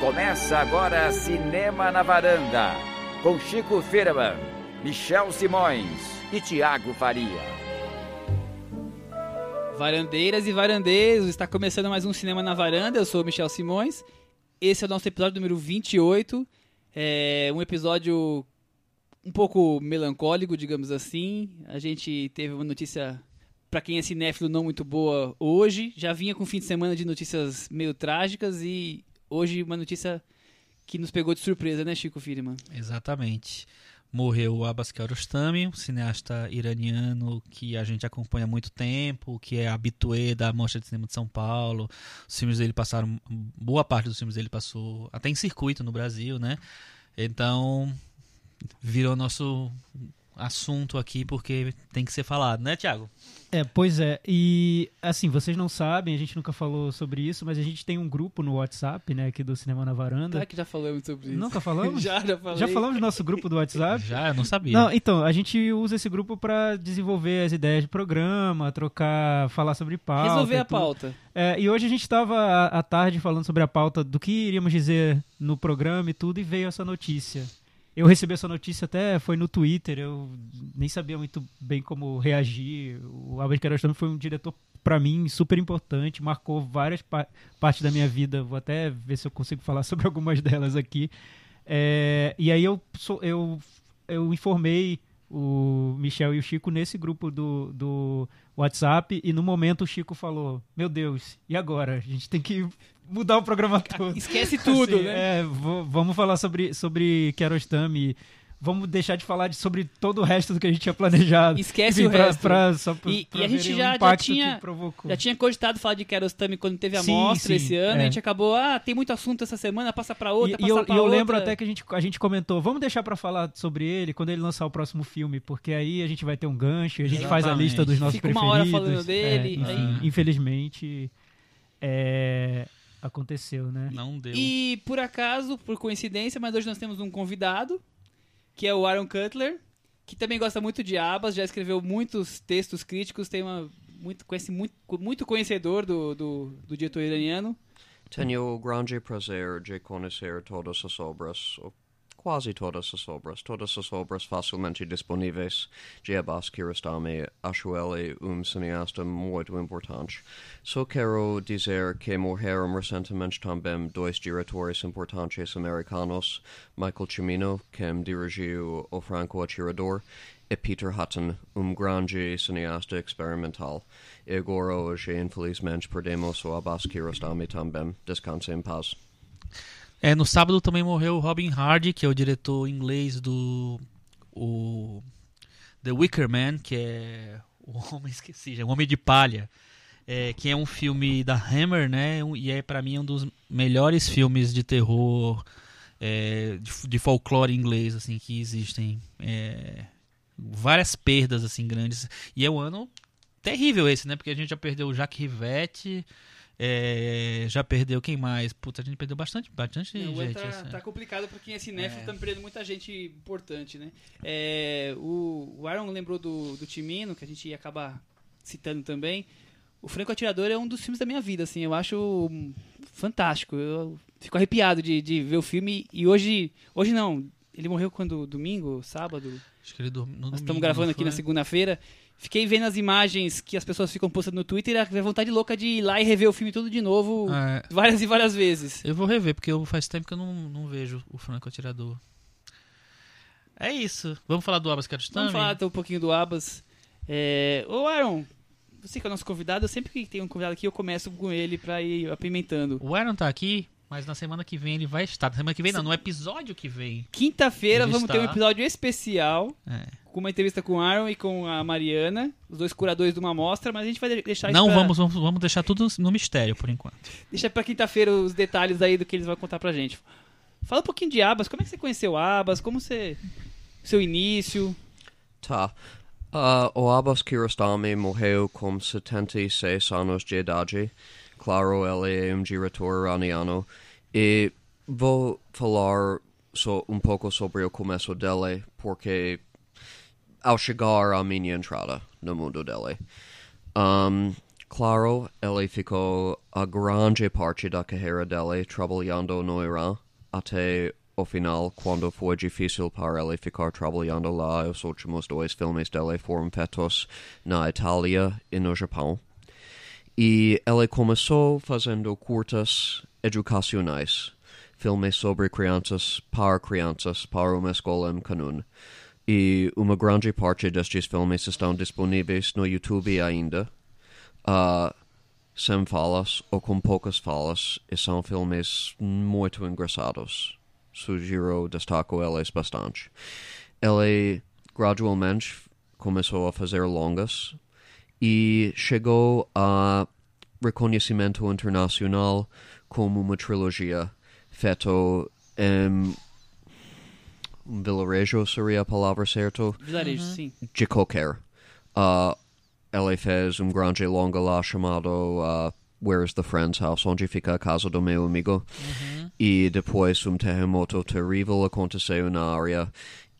Começa agora Cinema na Varanda, com Chico Firman, Michel Simões e Tiago Faria. Varandeiras e varandeiros, está começando mais um Cinema na Varanda. Eu sou Michel Simões. Esse é o nosso episódio número 28. É um episódio um pouco melancólico, digamos assim. A gente teve uma notícia, para quem é cinéfilo, não muito boa hoje. Já vinha com um fim de semana de notícias meio trágicas e hoje uma notícia que nos pegou de surpresa, né, Chico Firman? Exatamente. Morreu o Abbas Kiarostami, um cineasta iraniano que a gente acompanha há muito tempo, que é habitué da Mostra de Cinema de São Paulo. Os filmes dele passaram, boa parte dos filmes dele passou até em circuito no Brasil, né? Então, virou nosso assunto aqui porque tem que ser falado, né, Tiago? É, pois é. E assim, vocês não sabem, a gente nunca falou sobre isso, mas a gente tem um grupo no WhatsApp, né, aqui do Cinema na Varanda. Será que já falamos sobre isso? Nunca falamos? já, já falei. Já falamos do nosso grupo do WhatsApp? Já, eu não sabia. Não, então, a gente usa esse grupo para desenvolver as ideias de programa, trocar, falar sobre pauta. Resolver a pauta. É, e hoje a gente estava à tarde falando sobre a pauta do que iríamos dizer no programa e tudo, e veio essa notícia. Eu recebi essa notícia até foi no Twitter, eu nem sabia muito bem como reagir. O Albert Kiarostami foi um diretor para mim super importante, marcou várias pa partes da minha vida. Vou até ver se eu consigo falar sobre algumas delas aqui. É, e aí eu, eu, eu informei o Michel e o Chico nesse grupo do, do WhatsApp e no momento o Chico falou: Meu Deus, e agora? A gente tem que mudar o programa todo. Esquece tudo, Assim, né? É, vamos falar sobre, sobre Kiarostami. Vamos deixar de falar de, sobre todo o resto do que a gente tinha planejado. Esquece Enfim, o pra, resto. pra- só pra- E- pra e a gente já- já tinha-. Já tinha cogitado falar de Kiarostami quando teve a Sim, mostra sim, esse ano. é. A gente acabou, ah, tem muito assunto essa semana, passa pra outra, E, passa e eu, pra e eu outra. lembro até que a gente, a gente comentou, vamos deixar pra falar sobre ele quando ele lançar o próximo filme, porque aí a gente vai ter um gancho, a gente faz a Exatamente. lista dos nossos Fica uma preferidos. hora falando dele, É, enfim, aí- Infelizmente, é, aconteceu, né? Não deu. E por acaso, por coincidência, mas hoje nós temos um convidado, que é o Aaron Cutler, que também gosta muito de abas, já escreveu muitos textos críticos, tem uma muito conhece muito, muito conhecedor do, do, do diretor iraniano. Tenho grande prazer de conhecer todas as obras, ou quase todas as obras, todas as obras facilmente disponíveis de. Acho ele um cineasta muito importante. Só quero dizer que morreram recentemente também dois diretores importantes americanos, Michael Cimino, que dirigiu O Franco Atirador, e Peter Hutton, um grande cineasta experimental. E agora hoje, infelizmente, perdemos o Abbas Kiarostami também. Descanse em paz. É, no sábado também morreu Robin Hardy, que é o diretor inglês do o The Wicker Man, que é o homem esqueci, já, o Homem de Palha, é, que é um filme da Hammer, né? e é para mim um dos melhores filmes de terror é, de, de folclore inglês assim que existem. É, várias perdas assim grandes e é um ano terrível esse, né? Porque a gente já perdeu o Jacques Rivette. É, já perdeu quem mais? Puta, a gente perdeu bastante, bastante Não, gente. tá, assim. tá complicado pra quem é cinéfilo, É. tá perdendo muita gente importante, né? É, o, o Aaron lembrou do, do Timino, que a gente ia acabar citando também. O Franco Atirador é um dos filmes da minha vida, assim, eu acho fantástico. Eu fico arrepiado de, de ver o filme e hoje, hoje não, ele morreu quando? Domingo? Sábado? Acho que ele dormiu no Nós estamos gravando aqui na segunda-feira. Fiquei vendo as imagens que as pessoas ficam postando no Twitter e a vontade louca de ir lá e rever o filme tudo de novo, É, várias e várias vezes. eu vou rever, porque eu, faz tempo que eu não, não vejo o Franco Atirador. É isso. Vamos falar do Abbas Kiarostami? Vamos falar então um pouquinho do Abas. É... Ô, Aaron, você que é o nosso convidado, eu sempre que tem um convidado aqui, eu começo com ele pra ir apimentando. O Aaron tá aqui, mas na semana que vem ele vai estar. Na semana que vem não, no episódio que vem. Quinta-feira vamos ter um episódio especial É. com uma entrevista com o Aaron e com a Mariana, os dois curadores de uma amostra, mas a gente vai de- deixar Não, isso pra, vamos, vamos, vamos deixar tudo no mistério por enquanto. deixa pra quinta-feira os detalhes aí do que eles vão contar pra gente. Fala um pouquinho de Abas, como é que você conheceu Abas, como você... seu início... Tá. Uh, o Abbas Kiarostami morreu com 76 anos de idade. Claro, ele é um diretor iraniano. E vou falar so, um pouco sobre o começo dele, porque ao chegar à minha entrada no mundo dele. Um, Claro, ele ficou a grande parte da carreira dele trabalhando no Irã, até o final, quando foi difícil para ele ficar trabalhando lá, os últimos dois filmes dele foram feitos na Itália e no Japão. E ele começou fazendo curtas educacionais, filmes sobre crianças, para crianças, para uma escola em Canun. E uma grande parte destes filmes estão disponíveis no YouTube ainda, uh, sem falas ou com poucas falas, e são filmes muito engraçados. Sugiro, destaco eles bastante. Ele gradualmente começou a fazer longas e chegou a reconhecimento internacional como uma trilogia feito em vilarejo seria a palavra certa Vilarejo, sim. de qualquer. Uh, ele fez um grande longa lá chamado uh, Where's the Friend's House, onde fica a casa do meu amigo. E depois um terremoto terrível aconteceu na área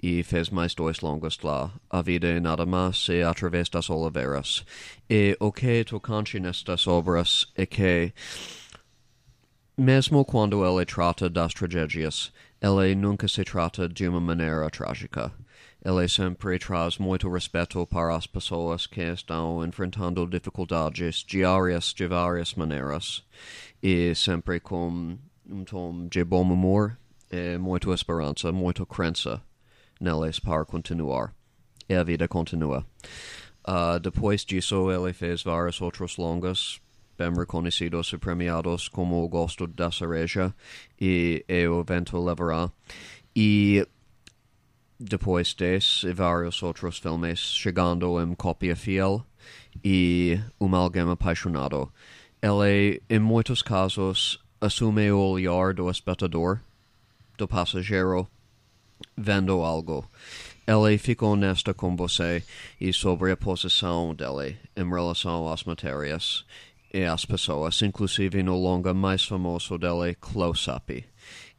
e fez mais dois longas lá. A vida e nada mais e através das oliveiras. E o que tocante nestas obras é que mesmo quando ele trata das tragédias, ele nunca se trata de uma maneira trágica. Ele sempre traz muito respeito para as pessoas que estão enfrentando dificuldades diárias de várias maneiras, e sempre com um tom de bom humor e muita esperança, muita crença neles para continuar. E a vida continua. Uh, depois disso, ele fez vários outros longas, bem reconhecidos e premiados como o Gosto da Cereja e, e o Vento Levará. E depois desse, vários outros filmes, chegando em Cópia Fiel e Um Alguém Apaixonado. Ele, em muitos casos, assume o olhar do espectador, do passageiro, vendo algo. Ele fica honesta com você e sobre a posição dele em relação às matérias e às pessoas, inclusive no longa mais famoso dele, Close Up,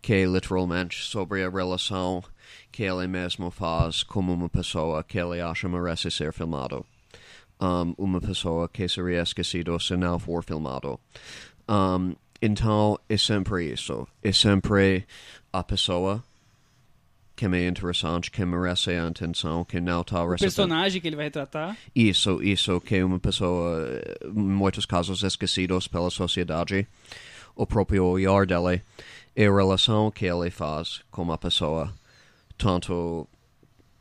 que é literalmente sobre a relação que ele mesmo faz como uma pessoa que ele acha merece ser filmado. Um, uma pessoa que seria esquecido se não for filmado. Um, então, é sempre isso. É sempre a pessoa que é interessante, que merece a atenção, que não está O recebendo. personagem que ele vai retratar. Isso, isso, que é uma pessoa, eh, em muitos casos, esquecidos pela sociedade, o próprio olhar dele, e a relação que ele faz com a pessoa, tanto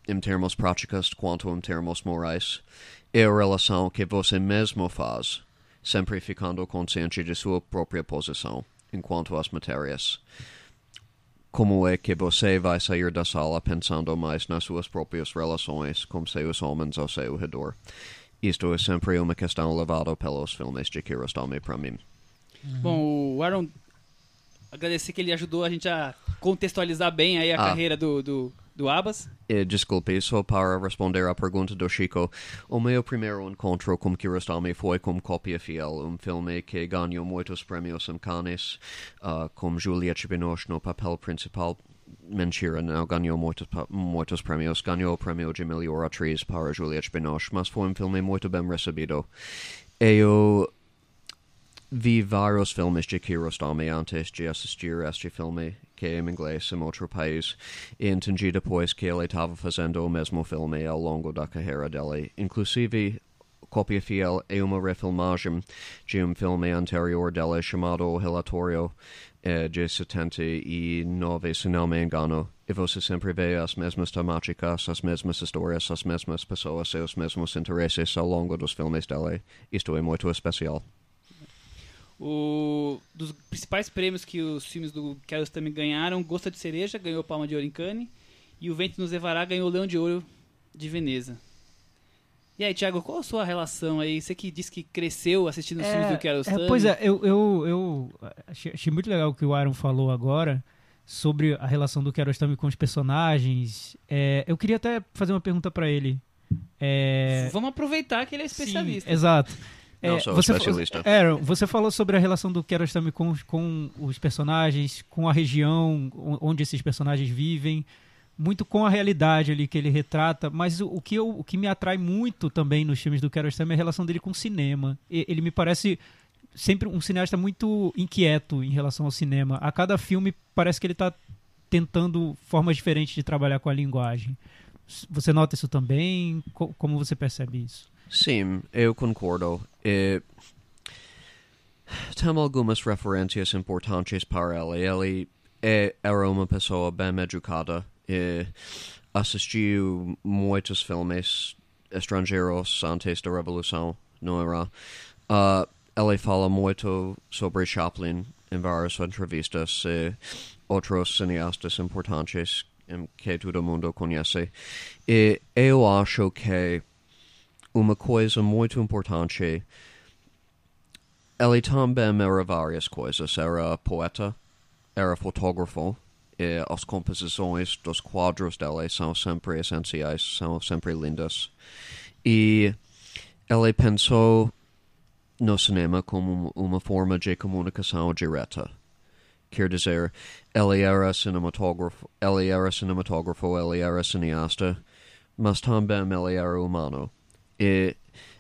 em termos práticos quanto em termos morais, e a relação que você mesmo faz, sempre ficando consciente de sua própria posição enquanto às matérias. Como é que você vai sair da sala pensando mais nas suas próprias relações com seus homens ao seu redor? Isto é sempre uma questão levada pelos filmes de Kiarostami para mim. Bom, o Aaron, agradecer que ele ajudou a gente a contextualizar bem aí a Ah. carreira do, do, do Abbas. E, desculpe, só para responder à pergunta do Chico, o meu primeiro encontro com Kiarostami foi com Cópia Fiel, um filme que ganhou muitos prêmios em Cannes, ah, com Juliette Binoche no papel principal. Mentira, não ganhou muitos, muitos prêmios. Ganhou o prêmio de melhor atriz para Juliette Binoche, mas foi um filme muito bem recebido. Eu vi vários filmes de Kiarostami antes de assistir a este filme, que é em inglês em outro país, e entendi depois que ele estava fazendo o mesmo filme ao longo da carreira dele. Inclusive, Cópia Fiel é uma refilmagem de um filme anterior dele chamado Relatório eh, de 79, se não me engano. E você sempre vê as mesmas temáticas, as mesmas histórias, as mesmas pessoas e os mesmos interesses ao longo dos filmes dele. Isto é muito especial. O, dos principais prêmios que os filmes do Kiarostami ganharam, Gosta de Cereja ganhou Palma de Ouro em Cannes e O Vento nos Levará ganhou Leão de Ouro de Veneza. E aí, Thiago, qual a sua relação aí? Você que disse que cresceu assistindo os filmes do Kiarostami. é, pois é, eu, eu, eu achei, achei muito legal o que o Aaron falou agora sobre a relação do Kiarostami com os personagens. É, eu queria até fazer uma pergunta pra ele. É, Vamos aproveitar que ele é especialista. Sim, exato. Não É, sou você, especialista. Aaron, você falou sobre a relação do Kiarostami com, com os personagens, com a região onde esses personagens vivem, muito com a realidade ali que ele retrata, mas o, o que, eu, o que me atrai muito também nos filmes do Kiarostami é a relação dele com o cinema. E- ele me parece sempre um cineasta muito inquieto em relação ao cinema. A cada filme parece que ele está tentando formas diferentes de trabalhar com a linguagem. Você nota isso também? Co- como você percebe isso? Sim, eu concordo. E tem algumas referências importantes para ele. Ele é, era uma pessoa bem educada e assistiu muitos filmes estrangeiros antes da Revolução, não era? Ah, ele fala muito sobre Chaplin em várias entrevistas e outros cineastas importantes que todo mundo conhece. E eu acho que uma coisa muito importante. Ele também era várias coisas. Era poeta, era fotógrafo, e as composições dos quadros dele são sempre essenciais, são sempre lindas. E ele pensou no cinema como uma forma de comunicação direta. Quer dizer, ele era cinematógrafo, ele era cinematógrafo, ele era cineasta, mas também ele era humano. E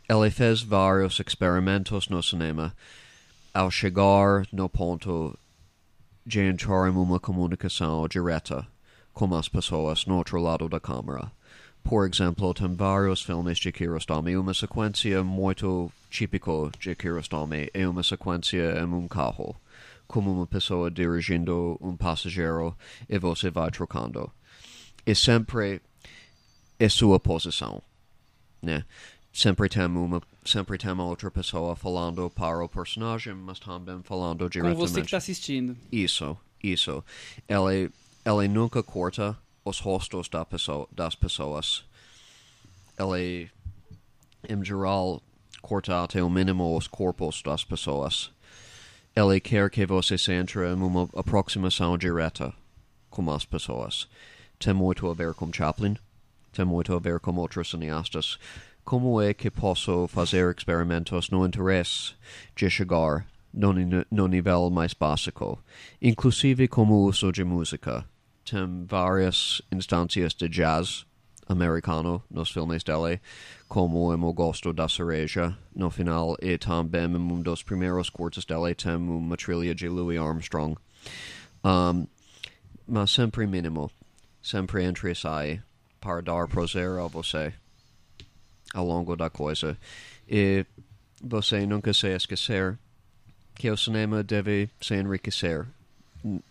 ele fez vários experimentos no cinema ao chegar no ponto de entrar em uma comunicação direta com as pessoas no outro lado da câmera. Por exemplo, tem vários filmes de Kiarostami. Uma sequência muito típica de Kiarostami é uma sequência em um carro, como uma pessoa dirigindo um passageiro e você vai trocando. E sempre é sua posição né? Sempre tem uma, sempre tem outra pessoa falando para o personagem, mas também falando Com diretamente. você que tá assistindo. Isso, isso. Ele, ele nunca corta os rostos da pessoa, das pessoas. Ele, em geral, corta até o mínimo os corpos das pessoas. Ele quer que você se entre em uma aproximação direta com as pessoas. Tem muito a ver com Chaplin, tem muito a ver com outros cineastas. Como é que posso fazer experimentos no interesse de chegar no, no nível mais básico, inclusive como uso de música? Tem várias instâncias de jazz americano nos filmes dele, como O Gosto da Cereja, no final, e também em um dos primeiros cortes dele tem uma trilha de Louis Armstrong. Um, mas sempre mínimo, sempre entre sai, para dar prazer a você ao longo da coisa. E você nunca se esquecer que o cinema deve se enriquecer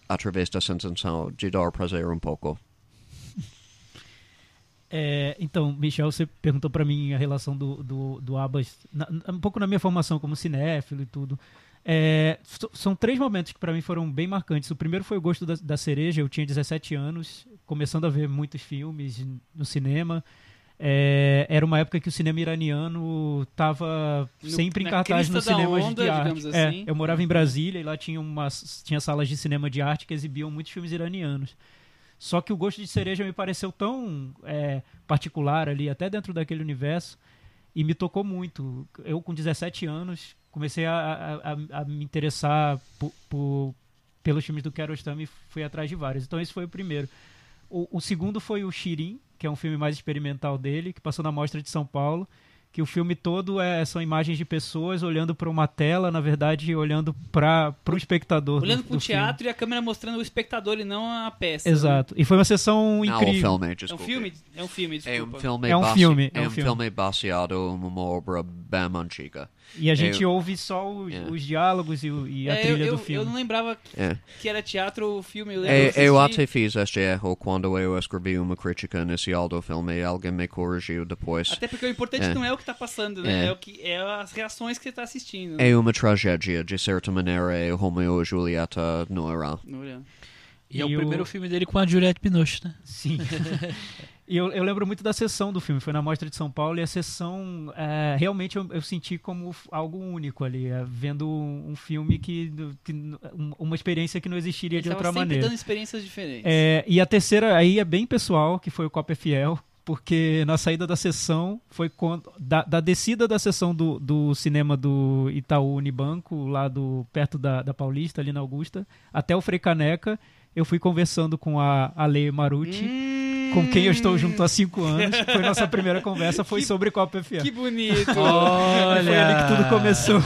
através da sensação de dar prazer um pouco. É, então, Michel, você perguntou pra mim a relação do, do, do Abbas, na- um pouco na minha formação como cinéfilo e tudo. É, são três momentos que pra mim foram bem marcantes. O primeiro foi o gosto da, da cereja. Eu tinha 17 anos, começando a ver muitos filmes no cinema. É, era uma época que o cinema iraniano estava sempre em cartaz nos cinemas onda, de arte. É, assim. eu morava em Brasília e lá tinha, umas, tinha salas de cinema de arte que exibiam muitos filmes iranianos. Só que o gosto de cereja me pareceu tão é, particular ali, até dentro daquele universo, e me tocou muito. Eu, com 17 anos, comecei a, a- a- a me interessar por, por- pelos filmes do Kiarostami e fui atrás de vários. Então, esse foi o primeiro. O, o segundo foi o Shirin, que é um filme mais experimental dele, que passou na Mostra de São Paulo. Que o filme todo é, são imagens de pessoas olhando para uma tela, na verdade, olhando para o espectador. Olhando do, pro do filme. teatro e a câmera mostrando o espectador e não a peça. né? Exato. E foi uma sessão Não, o incrível. filme, É um filme? É um filme, É desculpa. um filme, É um base- filme, é um filme baseado em uma obra bem antiga. E a gente Eu- ouve só os, É. os diálogos e, o- e a É, trilha eu, do filme. eu não lembrava É. que era teatro ou filme. Eu, É, que eu até fiz este erro quando eu escrevi uma crítica inicial do filme e alguém me corrigiu depois. Até porque o importante É. não é o que tá passando, né? É. É, o que, é as reações que você tá assistindo. né? É uma tragédia, de certa maneira, é Romeo e Julieta no Irã. Não é? E, é o E o- primeiro filme dele com a Juliette Binoche, né? Sim. e eu, eu lembro muito da sessão do filme. Foi na Mostra de São Paulo e a sessão é, realmente eu, eu senti como algo único ali, é, vendo um, um filme que, que um- uma experiência que não existiria de outra maneira. dando experiências diferentes. É, e a terceira aí é bem pessoal, que foi o Copa Fiel, porque na saída da sessão foi quando da, da descida da sessão do, do cinema do Itaú Unibanco, lá do perto da, da Paulista, ali na Augusta, até o Frei Caneca, eu fui conversando com a Ale Marucci. Hum, com quem eu estou junto há cinco anos. Foi nossa primeira conversa, foi Que- sobre Copa FA. Que bonito. Olha. Foi ali que tudo começou.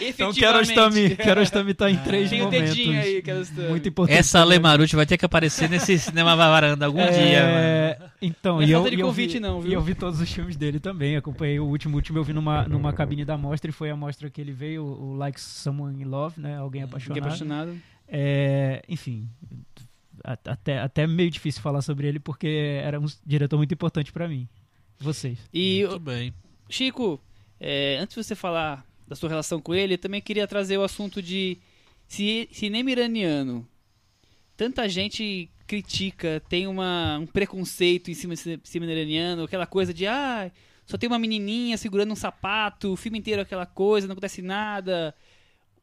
Então Kiarostami, Kiarostami tá em três Tem momentos. dedinho aí. Muito importante. Essa Ale Marucci vai ter que aparecer nesse cinema varanda algum dia, mano. É, então, Não é eu, falta de eu convite vi, não, viu? E eu vi todos os filmes dele também. Acompanhei o último, o último eu vi numa, numa cabine da mostra e foi a mostra que ele veio, o Like Someone in Love, né? Alguém apaixonado. apaixonado. É, enfim, até, até meio difícil falar sobre ele porque era um diretor muito importante pra mim. Vocês. E, Muito bem. Chico, é, antes de você falar da sua relação com ele, eu também queria trazer o assunto de ci- cinema iraniano. Tanta gente critica, tem uma, um preconceito em cima do cine- cinema iraniano, aquela coisa de, ah, só tem uma menininha segurando um sapato, o filme inteiro é aquela coisa, não acontece nada.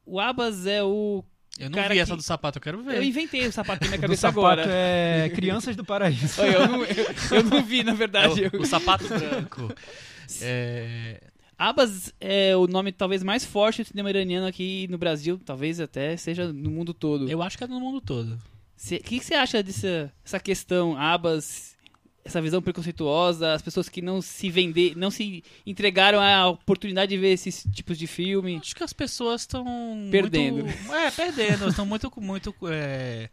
O Abbas é o... Eu não vi que- essa do sapato, eu quero ver. Eu inventei o sapato na minha Do cabeça sapato agora. é Crianças do Paraíso. Eu, não, eu, eu não vi, na É verdade. o, o sapato branco. É, Abbas é o nome talvez mais forte do cinema iraniano aqui no Brasil, talvez até seja no mundo todo. eu acho que é no mundo todo. O que que você acha dessa essa questão, Abbas, essa visão preconceituosa, as pessoas que não se vender, não se entregaram à oportunidade de ver esses tipos de filme? Acho que as pessoas estão Perdendo. Muito, é, perdendo. Estão muito, muito, é,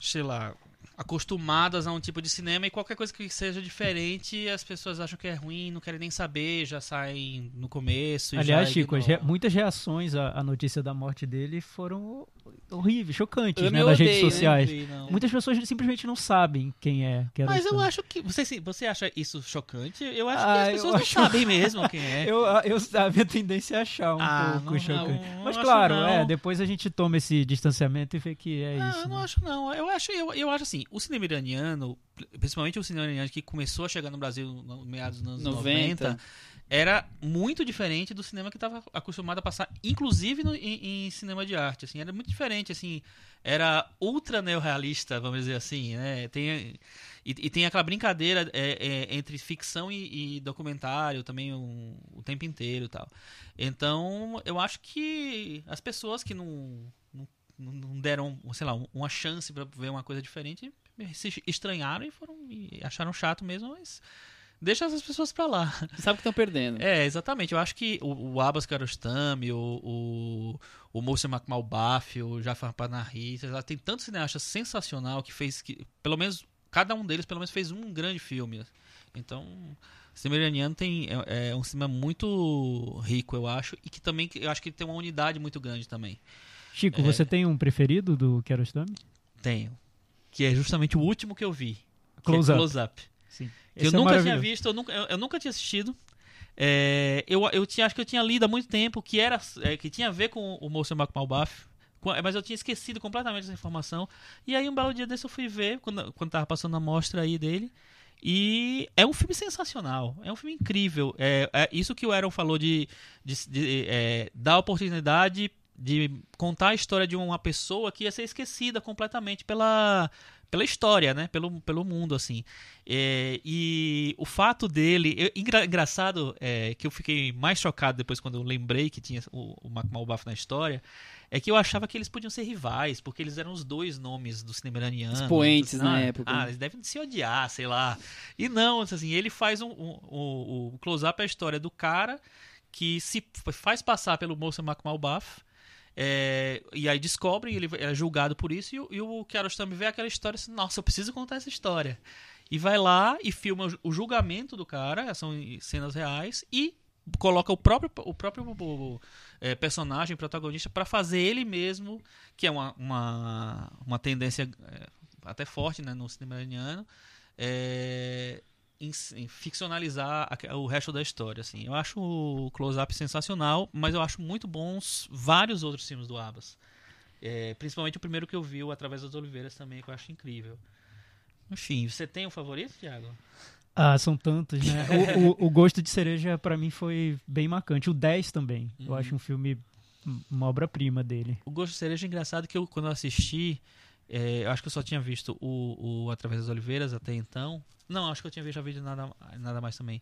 sei lá, acostumadas a um tipo de cinema e qualquer coisa que seja diferente, as pessoas acham que é ruim, não querem nem saber, já saem no começo. e Aliás, já Chico, as ignoram. rea- muitas reações à, à notícia da morte dele foram horríveis, chocantes, Eu né, nas redes odeio, né? sociais. Não não. Muitas pessoas simplesmente não sabem quem é. Mas eu acho que. Você, sim, você acha isso chocante? Eu acho Ah, que as pessoas não acho- sabem mesmo quem é. Eu, a- eu, a minha tendência é achar um Ah, pouco não, chocante. não, Mas claro, é, depois a gente toma esse distanciamento e vê que é Não, isso. eu não né? acho não. Eu acho, eu, eu acho assim, o cinema iraniano, principalmente o cinema iraniano que começou a chegar no Brasil no meados dos anos 90, 90. Era muito diferente do cinema que estava acostumado a passar, inclusive no- em, em cinema de arte, assim, era muito diferente, assim, era ultra neorrealista, vamos dizer assim, né? Tem e, e tem aquela brincadeira é, é, entre ficção e, e documentário também um- o tempo inteiro e tal. Então, eu acho que as pessoas que não, não, não deram, sei lá, um- uma chance para ver uma coisa diferente se estranharam e foram e acharam chato mesmo, mas deixa essas pessoas pra lá. Sabe que estão perdendo. É, exatamente. Eu acho que o, o Abbas Kiarostami, o, o, o Mohsen Makhmalbaf, o Jafar Panahi, tem tantos cineastas sensacional que fez que, pelo menos, cada um deles pelo menos fez um grande filme. Então, o cinema iraniano tem, é, é um cinema muito rico, eu acho, e que também, eu acho que tem uma unidade muito grande também. Chico, É. você tem um preferido do Kiarostami? Tenho. Que é justamente o último que eu vi. que é Close Up. Close Up. Sim. Que eu Esse é nunca tinha visto, eu nunca, eu, eu nunca tinha assistido. É, eu, eu tinha, acho que eu tinha lido há muito tempo que era é, que tinha a ver com o Mohsen Makhmalbaf, com- mas eu tinha esquecido completamente essa informação. E aí um belo dia desse eu fui ver, quando, quando tava passando a mostra aí dele. E é um filme sensacional, é um filme incrível. É, é isso que o Aaron falou de, de, de, é, dar oportunidade de contar a história de uma pessoa que ia ser esquecida completamente pela, pela história, né? Pelo, pelo mundo, assim. É, e o fato dele. eu- engra- engraçado é, que eu fiquei mais chocado depois quando eu lembrei que tinha o, o Mac Malbaf na história. É que eu achava que eles podiam ser rivais, porque eles eram os dois nomes do cinema iraniano. Expoentes Então, na ah, época. Ah, eles devem se odiar, sei lá. E não, assim, ele faz um. um- um- o close-up é a história do cara que se faz passar pelo Mohsen Makhmalbaf. É, e aí descobre, ele é julgado por isso, e, e o Kiarostami vê aquela história assim, nossa, eu preciso contar essa história. E vai lá e filma o- o julgamento do cara, são cenas reais, e coloca o próprio, o próprio o, é, personagem, protagonista, para fazer ele mesmo, que é uma, uma, uma tendência é, até forte né, no cinema iraniano, é, em, em ficcionalizar a- o resto da história. Assim. Eu acho o Close-Up sensacional, mas eu acho muito bons vários outros filmes do Abbas. É, principalmente o primeiro que eu vi, Através das Oliveiras, também, que eu acho incrível. Enfim, você tem um favorito, Thiago? Ah, são tantos, né? o, o- o Gosto de Cereja, pra mim, foi bem marcante. O 10 também. Eu Uhum. acho um filme, uma obra-prima dele. O Gosto de Cereja é engraçado que eu, quando eu assisti, é, eu acho que eu só tinha visto o, o Através das Oliveiras até então. Não, acho que eu tinha visto já vídeo nada, nada mais também.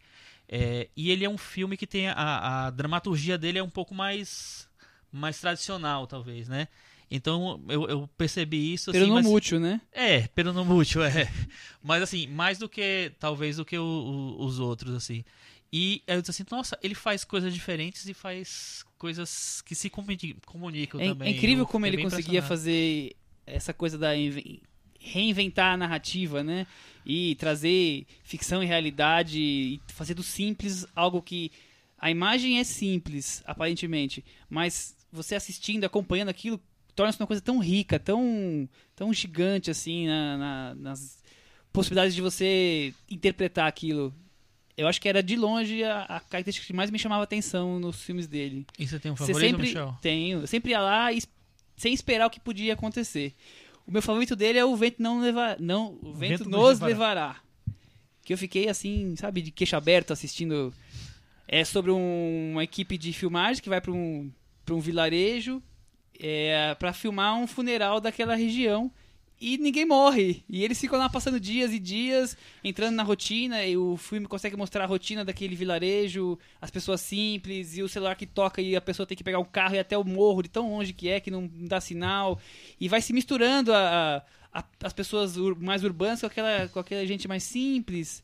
É, e ele é um filme que tem a, a dramaturgia dele é um pouco mais mais tradicional, talvez, né? Então eu, eu percebi isso. Pelo assim, no mas- mútil, né? É, pelo no mútil, é. Mas assim, mais do que, talvez, do que o- o- os outros, assim. E eu disse assim, nossa, ele faz coisas diferentes e faz coisas que se comuni- comunicam É, também. é incrível Eu como ele conseguia fazer essa coisa da inven- reinventar a narrativa, né? E trazer ficção e realidade e fazer do simples algo que a imagem é simples, aparentemente, mas você assistindo, acompanhando aquilo, torna-se uma coisa tão rica, tão tão gigante assim na- na- nas possibilidades de você interpretar aquilo. Eu acho que era de longe a, a característica que mais me chamava atenção nos filmes dele. E você tem um Você favorito, sempre Michel? tenho, eu sempre ia lá e sem esperar o que podia acontecer. O meu favorito dele é o vento não levar, não, o vento, vento nos nos levará. Que eu fiquei assim, sabe, de queixo aberto assistindo. É sobre um- uma equipe de filmagem que vai para um um vilarejo é, para filmar um funeral daquela região e ninguém morre. E eles ficam lá passando dias e dias, entrando na rotina, e o filme consegue mostrar a rotina daquele vilarejo, as pessoas simples, e o celular que toca e a pessoa tem que pegar o carro e ir até o morro, de tão longe que é, que não dá sinal. E vai se misturando a, a- as pessoas ur- mais urbanas com aquela, com aquela gente mais simples,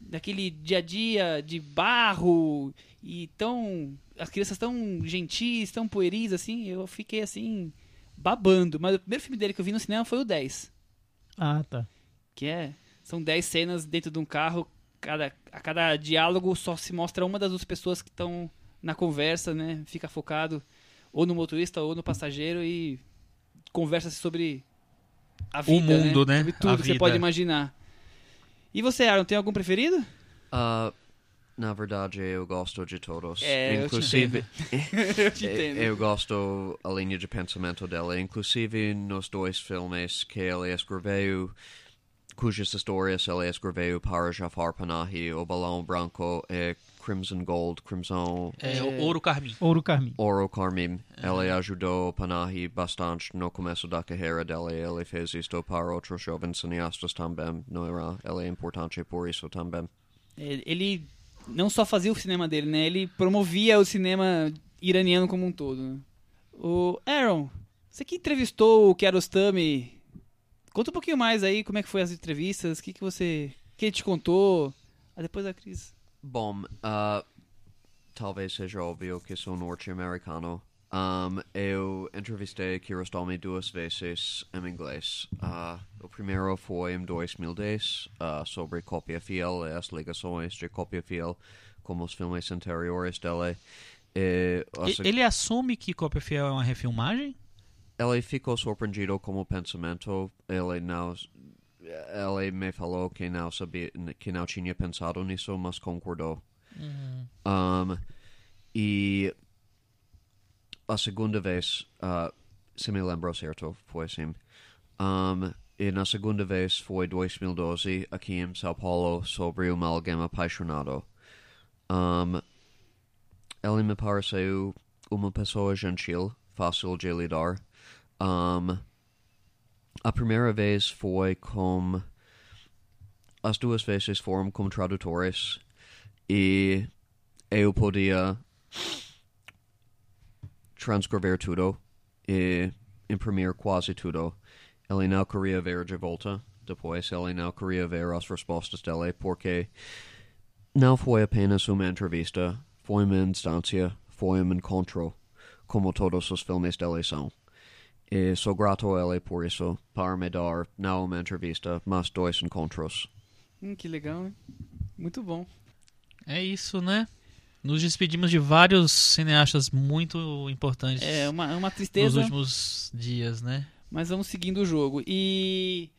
daquele dia a dia de barro, e tão. As crianças tão gentis, tão pueris, assim, eu fiquei assim babando. Mas o primeiro filme dele que eu vi no cinema foi o 10. Ah, tá. Que é. São 10 cenas dentro de um carro. Cada, a cada diálogo só se mostra uma das duas pessoas que estão na conversa, né? Fica focado ou no motorista ou no passageiro e conversa-se sobre a vida. mundo, né? Sobre A tudo que você vida. pode imaginar. E você, Aaron, tem algum preferido? Ah, na verdade, eu gosto de todos. É, inclusive, eu te eu, entendo. eu gosto a linha de pensamento dela. Inclusive nos dois filmes que ele escreveu, cujas histórias ele escreveu para Jafar Panahi, O Balão Branco e Crimson Gold, Crimson É, o Ouro Carmim. Ouro Carmim. Oro Carmim. Ele ajudou Panahi bastante no começo da carreira dele. Ele fez isto para outros jovens cineastas também. Não era? Ele é importante por isso também. É, Ele não só fazia o cinema dele, né? Ele promovia o cinema iraniano como um todo. né? O Aaron, você que entrevistou o Kiarostami, conta um pouquinho mais aí como é que foi as entrevistas, o que, que você. que ele te contou. Ah, depois da Cris. Bom, ah, talvez seja óbvio que sou norte-americano. Um, eu entrevistei Kiarostami duas vezes em inglês. Ah, o primeiro foi em 2010, ah, sobre cópia fiel e as ligações de cópia fiel com os filmes anteriores dele. E, a seg- Ele assume que Cópia Fiel é uma refilmagem? ele ficou surpreendido com o pensamento. Ele não, ele me falou que não sabia, que não tinha pensado nisso, mas concordou. Um, e a segunda vez, uh, se me lembro certo, foi assim. Um, e na segunda vez foi 2012 aqui em São Paulo sobre uma alguém apaixonado. Um, ele me pareceu uma pessoa gentil, fácil de lidar. Um, a primeira vez foi com. As duas vezes foram como tradutores e eu podia transcrever tudo e imprimir quase tudo. Ele não queria ver de volta depois, ele não queria ver as respostas dele porque não foi apenas uma entrevista, foi uma instância, foi um encontro, como todos os filmes dele são. E sou grato a ele por isso, para me dar não uma entrevista, mas dois encontros. Hum, que legal, hein? Muito bom. É isso, né? Nos despedimos de vários cineastas muito importantes É uma, uma nos tristeza, últimos dias, né? mas vamos seguindo o jogo. E.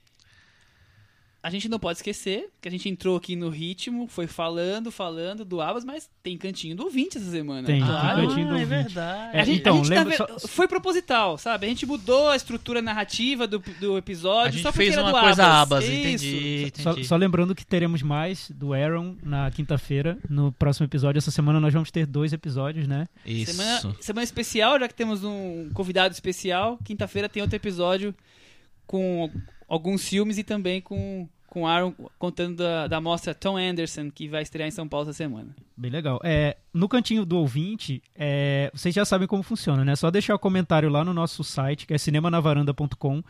A gente não pode esquecer que a gente entrou aqui no ritmo, foi falando, falando do Abas, mas tem cantinho do ouvinte essa semana. Tem, tem claro. cantinho do é ouvinte. verdade. A gente, Então, a gente tá lembra- ve- só- foi proposital, sabe? A gente mudou a estrutura narrativa do, do episódio A gente só porque fez era uma do coisa Abas. abas, Isso. entendi, Só, entendi. só lembrando que teremos mais do Aaron na quinta-feira, no próximo episódio. Essa semana nós vamos ter dois episódios, né? Isso. Semana, semana especial, já que temos um convidado especial. Quinta-feira tem outro episódio com alguns filmes e também com com Aaron contando da, da mostra Tom Anderson, que vai estrear em São Paulo essa semana. Bem legal. É, no cantinho do ouvinte, é, vocês já sabem como funciona, né? Só deixar o comentário lá no nosso site, que é cinemanavaranda.com.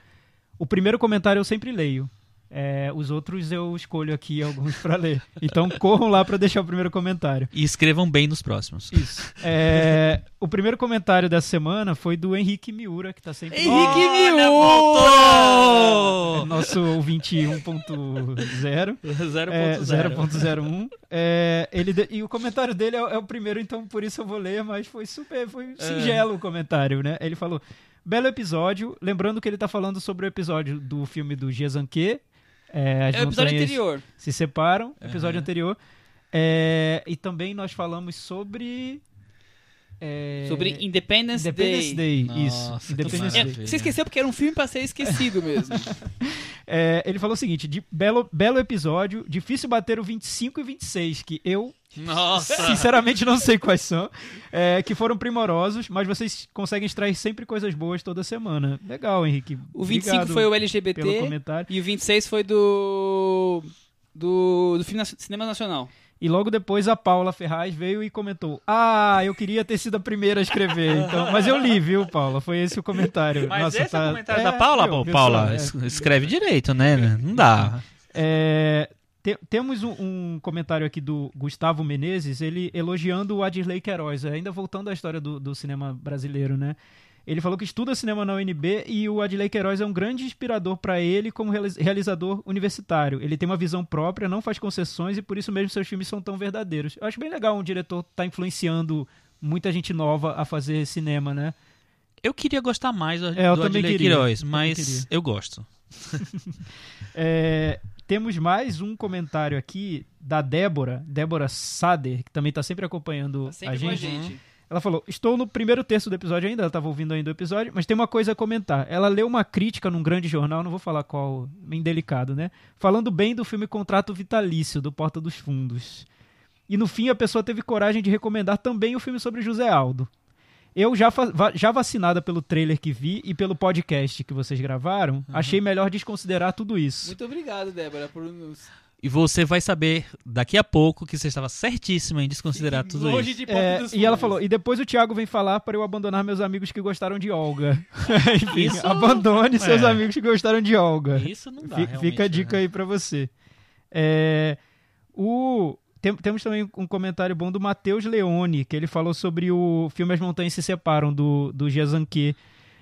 O primeiro comentário eu sempre leio. É, os outros eu escolho aqui alguns para ler. Então corram lá para deixar o primeiro comentário. E escrevam bem nos próximos. Isso. É, o primeiro comentário dessa semana foi do Henrique Miura, que tá sempre. Henrique Olha, Miura! voltou! Nosso ouvinte 1.0. 0.0. É, 0.01. É, ele de- e o comentário dele é, é o primeiro, então por isso eu vou ler, mas foi super, foi singelo o comentário, né? Ele falou: belo episódio, lembrando que ele tá falando sobre o episódio do filme do Jezanque. É, É o episódio anterior. Se separam, episódio Aham. anterior. É, e também nós falamos sobre. É, Sobre Independence, Independence Day. Day. isso. Nossa, que Independence Day. você esqueceu porque era um filme pra ser esquecido mesmo. É, ele falou o seguinte: de belo, belo episódio, difícil bater o 25 e 26, que eu Nossa! sinceramente não sei quais são, é, que foram primorosos, mas vocês conseguem extrair sempre coisas boas toda semana. Legal, Henrique. O 25 Obrigado foi o LGBT e o 26 foi do. do, do filme, na- Cinema Nacional. E logo depois a Paula Ferraz veio e comentou: Ah, eu queria ter sido a primeira a escrever. Então, mas eu li, viu, Paula? Foi esse o comentário. Mas Nossa, esse é tá- o comentário é, da Paula? Pô, viu Paula, só? É. es- escreve direito, né? Não dá. É, te- temos um, um comentário aqui do Gustavo Menezes, ele elogiando o Adisley Queiroz, ainda voltando à história do, do cinema brasileiro, né? Ele falou que estuda cinema na UNB e o Adley Queiroz é um grande inspirador para ele como reali- realizador universitário. Ele tem uma visão própria, não faz concessões e por isso mesmo seus filmes são tão verdadeiros. Eu acho bem legal um diretor estar influenciando muita gente nova a fazer cinema, né? Eu queria gostar mais do, É, eu do também Adley queria, Queiroz, eu mas queria. eu gosto. É, temos mais um comentário aqui da Débora, Débora Sader, que também está sempre acompanhando Tá sempre a com a gente. Ela falou: Estou no primeiro terço do episódio ainda, ela estava ouvindo ainda o episódio, mas tem uma coisa a comentar. Ela leu uma crítica num grande jornal, não vou falar qual, bem delicado, né? Falando bem do filme Contrato Vitalício, do Porta dos Fundos. E no fim a pessoa teve coragem de recomendar também o filme sobre José Aldo. Eu, já, já vacinada pelo trailer que vi e pelo podcast que vocês gravaram, achei melhor desconsiderar tudo isso. Muito obrigado, Débora, por nos. E você vai saber daqui a pouco que você estava certíssima em desconsiderar tudo longe isso. de É, e ela falou, e depois o Thiago vem falar para eu abandonar meus amigos que gostaram de Olga. Enfim, Isso- abandone seus é. amigos que gostaram de Olga. Isso não dá. Fi- realmente, Fica a dica né? aí pra você. É, o, tem- temos também um comentário bom do Matheus Leone, que ele falou sobre o filme As Montanhas Se Separam, do, do Jezanque.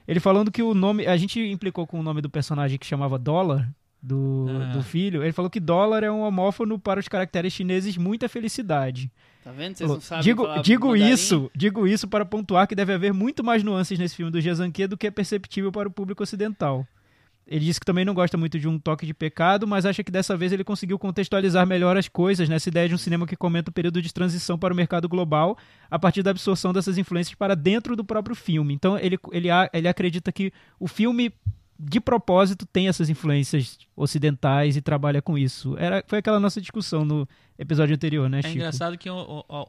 Ele falando que o nome. A gente implicou com o nome do personagem que chamava Dólar, do, Ah. do filho. Ele falou que dólar é um homófono para os caracteres chineses muita felicidade. Tá vendo? Vocês não sabem digo falar digo mandarim? isso, digo isso para pontuar que deve haver muito mais nuances nesse filme do Jezanque do que é perceptível para o público ocidental. Ele disse que também não gosta muito de um toque de pecado, mas acha que dessa vez ele conseguiu contextualizar melhor as coisas nessa ideia de um cinema que comenta o período de transição para o mercado global a partir da absorção dessas influências para dentro do próprio filme. Então ele, ele, a- ele acredita que o filme de propósito tem essas influências ocidentais e trabalha com isso. Era, foi aquela nossa discussão no episódio anterior, né, É Chico? engraçado que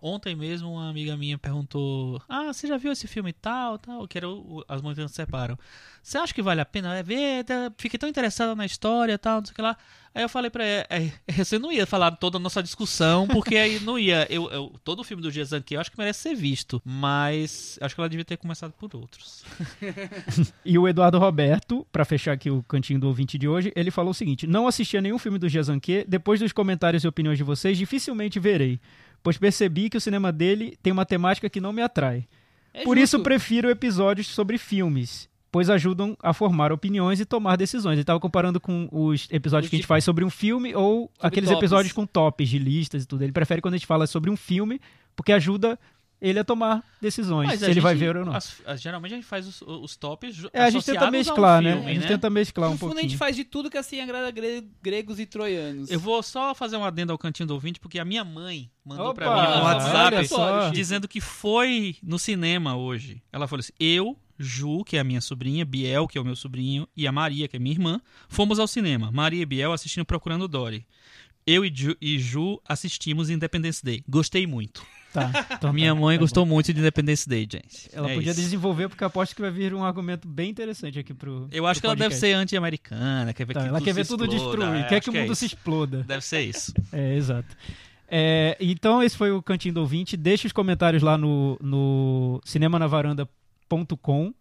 ontem mesmo uma amiga minha perguntou: Ah, você já viu esse filme tal, tal, que era o, As Montanhas Se Separam. Você acha que vale a pena é, ver? Tá- Fiquei tão interessada na história tal, não sei o que lá. Aí eu falei pra ela: é, é, Você não ia falar toda a nossa discussão, porque aí não ia. Eu, eu- todo o filme do Jezan aqui eu acho que merece ser visto, mas acho que ela devia ter começado por outros. E o Eduardo Roberto, pra fechar aqui o cantinho do ouvinte de hoje, ele falou o seguinte: Não assisti a nenhum filme do Jezanque, depois dos comentários e opiniões de vocês, dificilmente verei, pois percebi que o cinema dele tem uma temática que não me atrai. É Por justo. isso prefiro episódios sobre filmes, pois ajudam a formar opiniões e tomar decisões. Ele estava comparando com os episódios Os que a gente de- faz sobre um filme ou aqueles tops. episódios com tops de listas e tudo. Ele prefere quando a gente fala sobre um filme, porque ajuda ele a tomar decisões, Mas se ele gente- vai ver ou não. as- as- geralmente a gente faz os, os tops. É, a gente tenta mesclar, né? filme, A gente né? tenta mesclar um No fundo, a pouquinho. gente faz de tudo que assim agrada gre- gregos e troianos. Eu vou só fazer um adendo ao cantinho do ouvinte, porque a minha mãe mandou pra Opa, mim no olha WhatsApp só. dizendo que foi no cinema hoje. Ela falou assim: eu, Ju, que é a minha sobrinha, Biel, que é o meu sobrinho, e a Maria, que é minha irmã, fomos ao cinema. Maria e Biel assistindo Procurando Dory. Eu e Ju, e Ju assistimos Independence Day. Gostei muito. Tá. Então Minha tá, mãe tá gostou bom. muito de Independence Day, gente. Ela É podia isso. desenvolver, porque aposto que vai vir um argumento bem interessante aqui pro. Eu acho que pro ela deve ser anti-americana, quer ver Tá, que ela tudo quer ver tudo destruir, é, quer que o é mundo isso. se exploda. Deve ser isso. É, exato. É, então, esse foi o Cantinho do Ouvinte. Deixe os comentários lá no, no cinemanavaranda.com.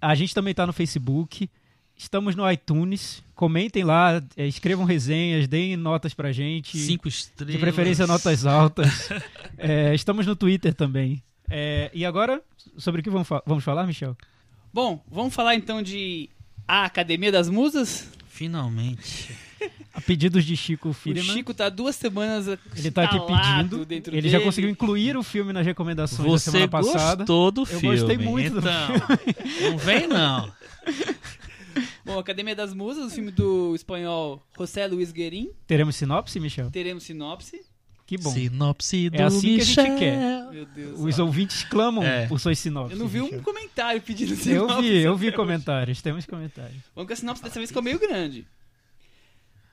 A gente também está no Facebook. Estamos no iTunes. Comentem lá, é, escrevam resenhas, deem notas pra gente. Cinco estrelas. De preferência, notas altas. É, estamos no Twitter também. É, e agora, sobre o que vamos, fa- vamos falar, Michel? Bom, vamos falar então de A Academia das Musas? Finalmente. A pedidos de Chico O Firman. Chico tá duas semanas Ele tá aqui pedindo. dentro Ele dele. já conseguiu incluir o filme nas recomendações da Você semana passada. gostou do Eu filme. gostei muito do então, Não vem, não. Bom, Academia das Musas, o filme do espanhol José Luis Guerin. Teremos sinopse, Michel? Teremos sinopse. Que bom. Sinopse do É assim que a gente Michel. quer. Meu Deus. Os ouvintes clamam É. por suas sinopses. Eu não vi um Michel. comentário pedindo Eu sinopse. vi, eu vi até hoje. comentários. Temos comentários. Vamos que a sinopse dessa vez ficou meio grande.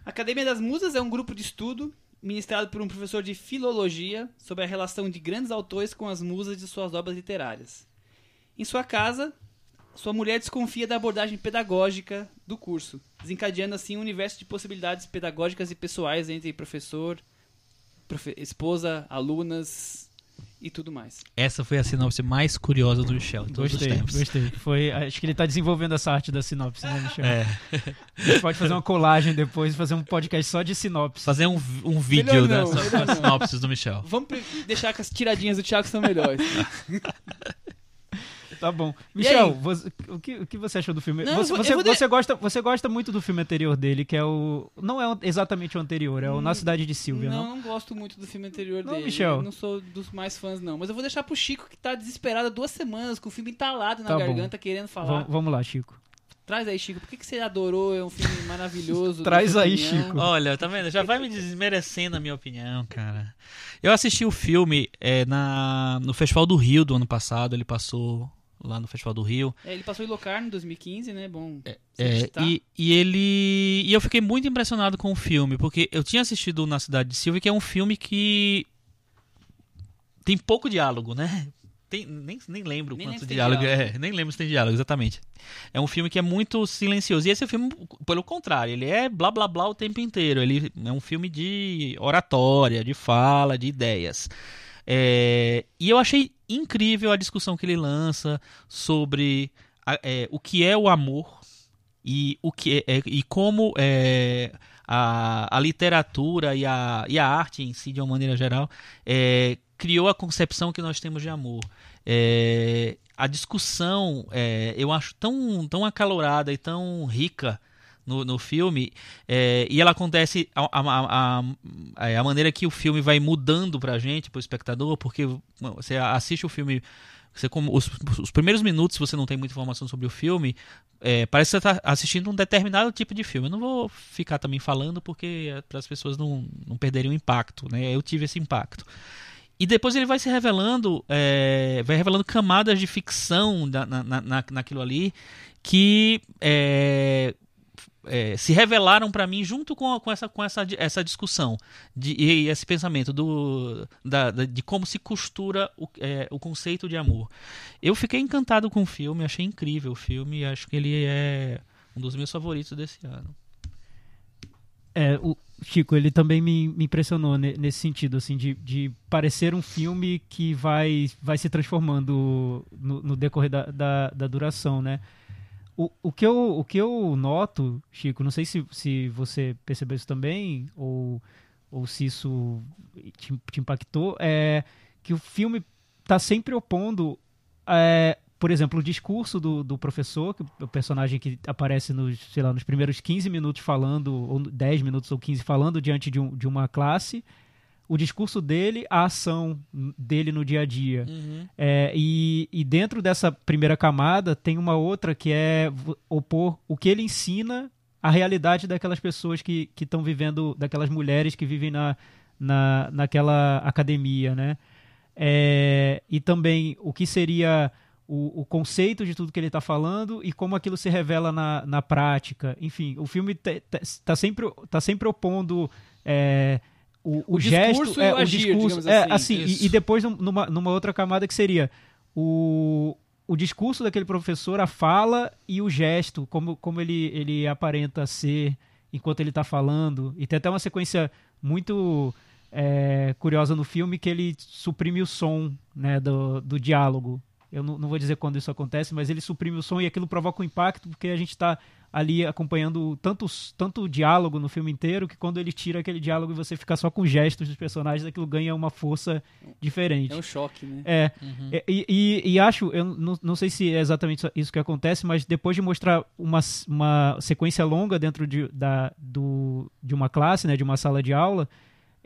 A Academia das Musas é um grupo de estudo ministrado por um professor de filologia sobre a relação de grandes autores com as musas de suas obras literárias. Em sua casa, sua mulher desconfia da abordagem pedagógica do curso, desencadeando assim um universo de possibilidades pedagógicas e pessoais entre professor, profe- esposa, alunas e tudo mais. Essa foi a sinopse mais curiosa do Michel todos Gostei, os tempos. gostei. Foi, acho que ele tá desenvolvendo essa arte da sinopse, né, Michel? É. A gente pode fazer uma colagem depois e fazer um podcast só de sinopse. Fazer um, um vídeo Melhor não, dessa melhor com as não. sinopses do Michel. Vamos deixar que as tiradinhas do Thiago são melhores. Tá bom. Michel, você- o, que, o que você achou do filme? Não, você, vou- você, de- você gosta, você gosta muito do filme anterior dele, que é o. Não é exatamente o anterior, é o Na Cidade de Silvia, não, não? não gosto muito do filme anterior Não, dele. Michel. Eu não sou dos mais fãs, não. Mas eu vou deixar pro Chico, que tá desesperado há duas semanas, com o filme entalado na Tá bom. garganta, querendo falar. Va- Vamos lá, Chico. Traz aí, Chico. Por que, que você adorou? É um filme maravilhoso. Traz aí, opinião. Chico. Olha, tá vendo? Já vai me desmerecendo a minha opinião, cara. Eu assisti o filme é, na, no Festival do Rio do ano passado. Ele passou lá no Festival do Rio. É, ele passou em Locarno em 2015, né? Bom. É, citar. e, e ele. E eu fiquei muito impressionado com o filme, porque eu tinha assistido Na Cidade de Silvia, que é um filme que. Tem pouco diálogo, né? Tem, nem, nem lembro Nem tem diálogo, diálogo. é, nem lembro se tem diálogo, exatamente. É um filme que é muito silencioso. E esse filme, pelo contrário, ele é blá blá blá o tempo inteiro. Ele é um filme de oratória, de fala, de ideias. É, e eu achei incrível a discussão que ele lança sobre é, o que é o amor e o que é, e como é, a, a literatura e a, e a arte em si de uma maneira geral é, criou a concepção que nós temos de amor. É, a discussão é, eu acho tão tão acalorada e tão rica no, no filme é, e ela acontece a, a, a, a, a maneira que o filme vai mudando pra gente, pro espectador, porque você assiste o filme você como os, os primeiros minutos, você não tem muita informação sobre o filme, é, parece que você está assistindo um determinado tipo de filme. Eu não vou ficar também falando porque é para as pessoas não, não perderem o impacto, né? Eu tive esse impacto. E depois ele vai se revelando, é, vai revelando camadas de ficção na, na, na- naquilo ali que é, é, se revelaram para mim junto com, com, essa, com essa, essa discussão de, e esse pensamento do, da, da- de como se costura o, é, o conceito de amor. Eu fiquei encantado com o filme, achei incrível o filme, acho que ele é um dos meus favoritos desse ano. É, o Chico, ele também me, me impressionou ne- nesse sentido, assim, de, de parecer um filme que vai, vai se transformando no, no decorrer da, da, da duração, né? O, que eu, o que eu noto, Chico, não sei se, se você percebeu isso também, ou, ou se isso te, te impactou, é que o filme está sempre opondo, é, por exemplo, o discurso do, do professor, que o personagem que aparece nos, sei lá, nos primeiros 15 minutos falando, ou 10 minutos ou 15 falando diante de, um, de uma classe, o discurso dele, a ação dele no dia a dia. É, e, e dentro dessa primeira camada tem uma outra que é opor o que ele ensina à realidade daquelas pessoas que estão vivendo, daquelas mulheres que vivem na, na, naquela academia, né? É, e também o que seria o, o conceito de tudo que ele está falando e como aquilo se revela na, na prática. Enfim, o filme está sempre, tá sempre opondo é, o, o, O gesto, discurso é, o agir, discurso, é, assim. assim, e, e depois num- numa, numa outra camada que seria o, o discurso daquele professor, a fala e o gesto, como, como ele, ele aparenta ser enquanto ele está falando. E tem até uma sequência muito é, curiosa no filme que ele suprime o som né, do, do diálogo. Eu não, não vou dizer quando isso acontece, mas ele suprime o som e aquilo provoca um impacto porque a gente está ali acompanhando tanto, tanto o diálogo no filme inteiro que quando ele tira aquele diálogo e você fica só com gestos dos personagens, aquilo ganha uma força diferente. É um choque, né? É, Uhum. é, e, e- e acho, eu não, não sei se é exatamente isso- que acontece, mas depois de mostrar uma, uma sequência longa dentro de, da, do, de uma classe, né, de uma sala de aula,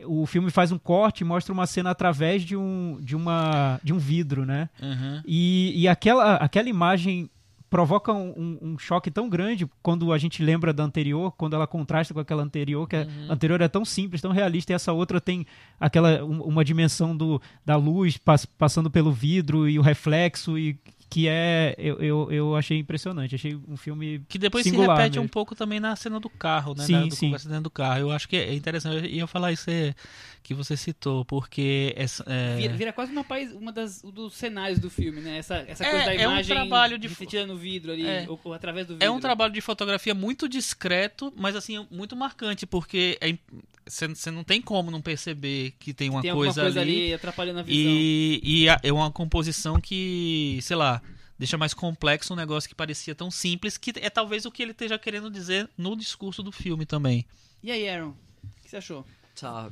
o filme faz um corte e mostra uma cena através de um, de uma, de um vidro, né? Uhum. E, e aquela, aquela imagem provoca um, um- choque tão grande quando a gente lembra da anterior, quando ela contrasta com aquela anterior, que a anterior é tão simples, tão realista, e essa outra tem aquela um- uma dimensão do, da luz pass- passando pelo vidro e o reflexo, e que é. Eu, eu, eu achei impressionante. Achei um filme. Que depois singular se repete mesmo. um pouco também na cena do carro, né? Sim, na, do sim. conversa dentro do carro. Eu acho que é interessante. Eu ia falar isso é, que você citou, porque essa, é, Vira, vira quase uma, uma das, um dos cenários do filme, né? Essa, essa É, coisa da é um imagem trabalho de refletida no vidro ali, É. ou, ou através do vidro. é um trabalho de fotografia muito discreto, mas assim, muito marcante, porque é você não tem como não perceber que tem uma Tem alguma coisa, coisa ali. ali atrapalhando a visão. E, e a- é uma composição que, sei lá, deixa mais complexo um negócio que parecia tão simples, que é talvez o que ele esteja querendo dizer no discurso do filme também. E aí, Aaron? O que você achou? Tá.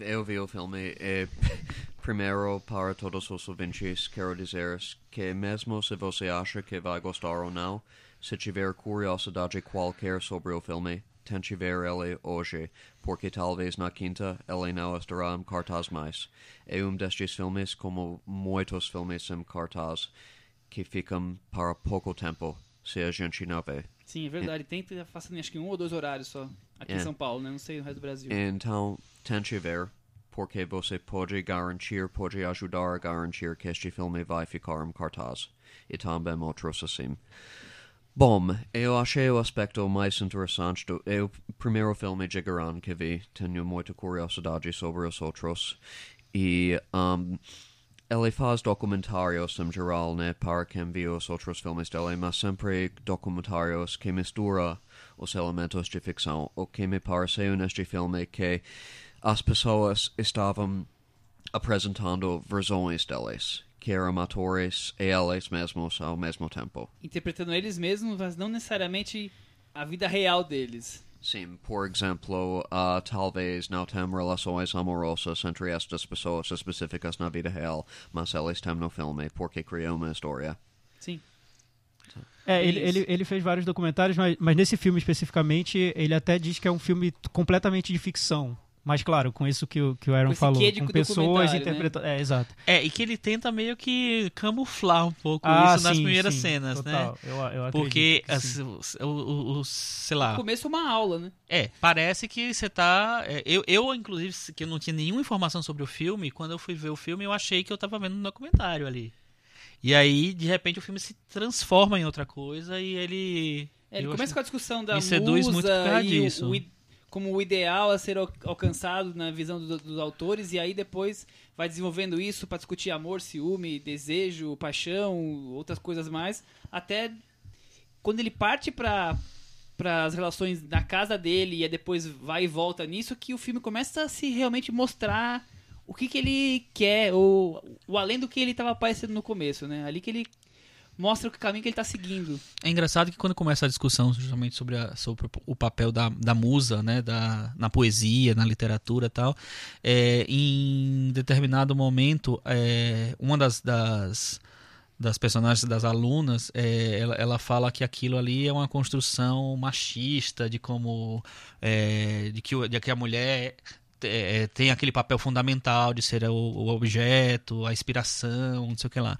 Eu vi o filme e primeiro para todos os ouvintes quero dizer que mesmo se você acha que vai gostar ou não, se tiver curiosidade qualquer sobre o filme, tente ver ele hoje, porque talvez na quinta ele não estará em cartaz mais. É um destes filmes, como muitos filmes em cartaz, que ficam para pouco tempo, se a gente não vê. Sim, é verdade. Tem tá passando acho que um ou dois horários só. Aqui É. em São Paulo, né? Não sei no resto do Brasil. Então, tente ver, porque você pode garantir, pode ajudar a garantir que este filme vai ficar em cartaz. E também outros assim. Bom, eu achei o aspecto mais interessante do... É o primeiro filme de Garan que vi. Tenho muita curiosidade sobre os outros. E... Um, ele faz documentários em geral, né, para quem viu os outros filmes dele, mas sempre documentários que mistura os elementos de ficção. O que me pareceu neste filme que as pessoas estavam apresentando versões deles, que eram atores e eles mesmos ao mesmo tempo. Interpretando eles mesmos, mas não necessariamente a vida real deles. Sim, por exemplo, uh, talvez não tenham relações amorosas entre estas pessoas específicas na vida real, mas eles têm no filme porque criou uma história. Sim. É, É ele, ele, ele fez vários documentários, mas, mas nesse filme especificamente, ele até diz que é um filme completamente de ficção. Mas claro, com isso que o, que o Aaron Com falou. quê de Com pessoas documentário, né? interpretando. É, exato. É, e que ele tenta meio que camuflar um pouco Ah, isso nas sim, primeiras sim, cenas, total. né? Eu, eu Porque, o, o- o- sei No lá, começo é uma aula, né? é, parece que você tá... é, eu, eu, inclusive, que eu não tinha nenhuma informação sobre o filme, quando eu fui ver o filme, eu achei que eu tava vendo um documentário ali. E aí, de repente, o filme se transforma em outra coisa e ele... É, ele começa com a discussão da me seduz musa muito por causa e disso. O, como o ideal a ser al- alcançado na visão do- dos autores e aí depois vai desenvolvendo isso para discutir amor, ciúme, desejo, paixão, outras coisas mais, até quando ele parte para para as relações na casa dele e depois vai e volta nisso que o filme começa a se realmente mostrar o que, que ele quer ou o além do que ele estava aparecendo no começo, né? Ali que ele mostra o caminho que ele está seguindo. É engraçado que quando começa a discussão justamente sobre, a- sobre o papel da, da musa, né, da, na poesia, na literatura e tal, é, em determinado momento, é, uma das, das, das personagens, das alunas, é, ela, ela fala que aquilo ali é uma construção machista, de como, é, de, que, de que a mulher é, tem aquele papel fundamental de ser o, o objeto, a inspiração, não sei o que lá.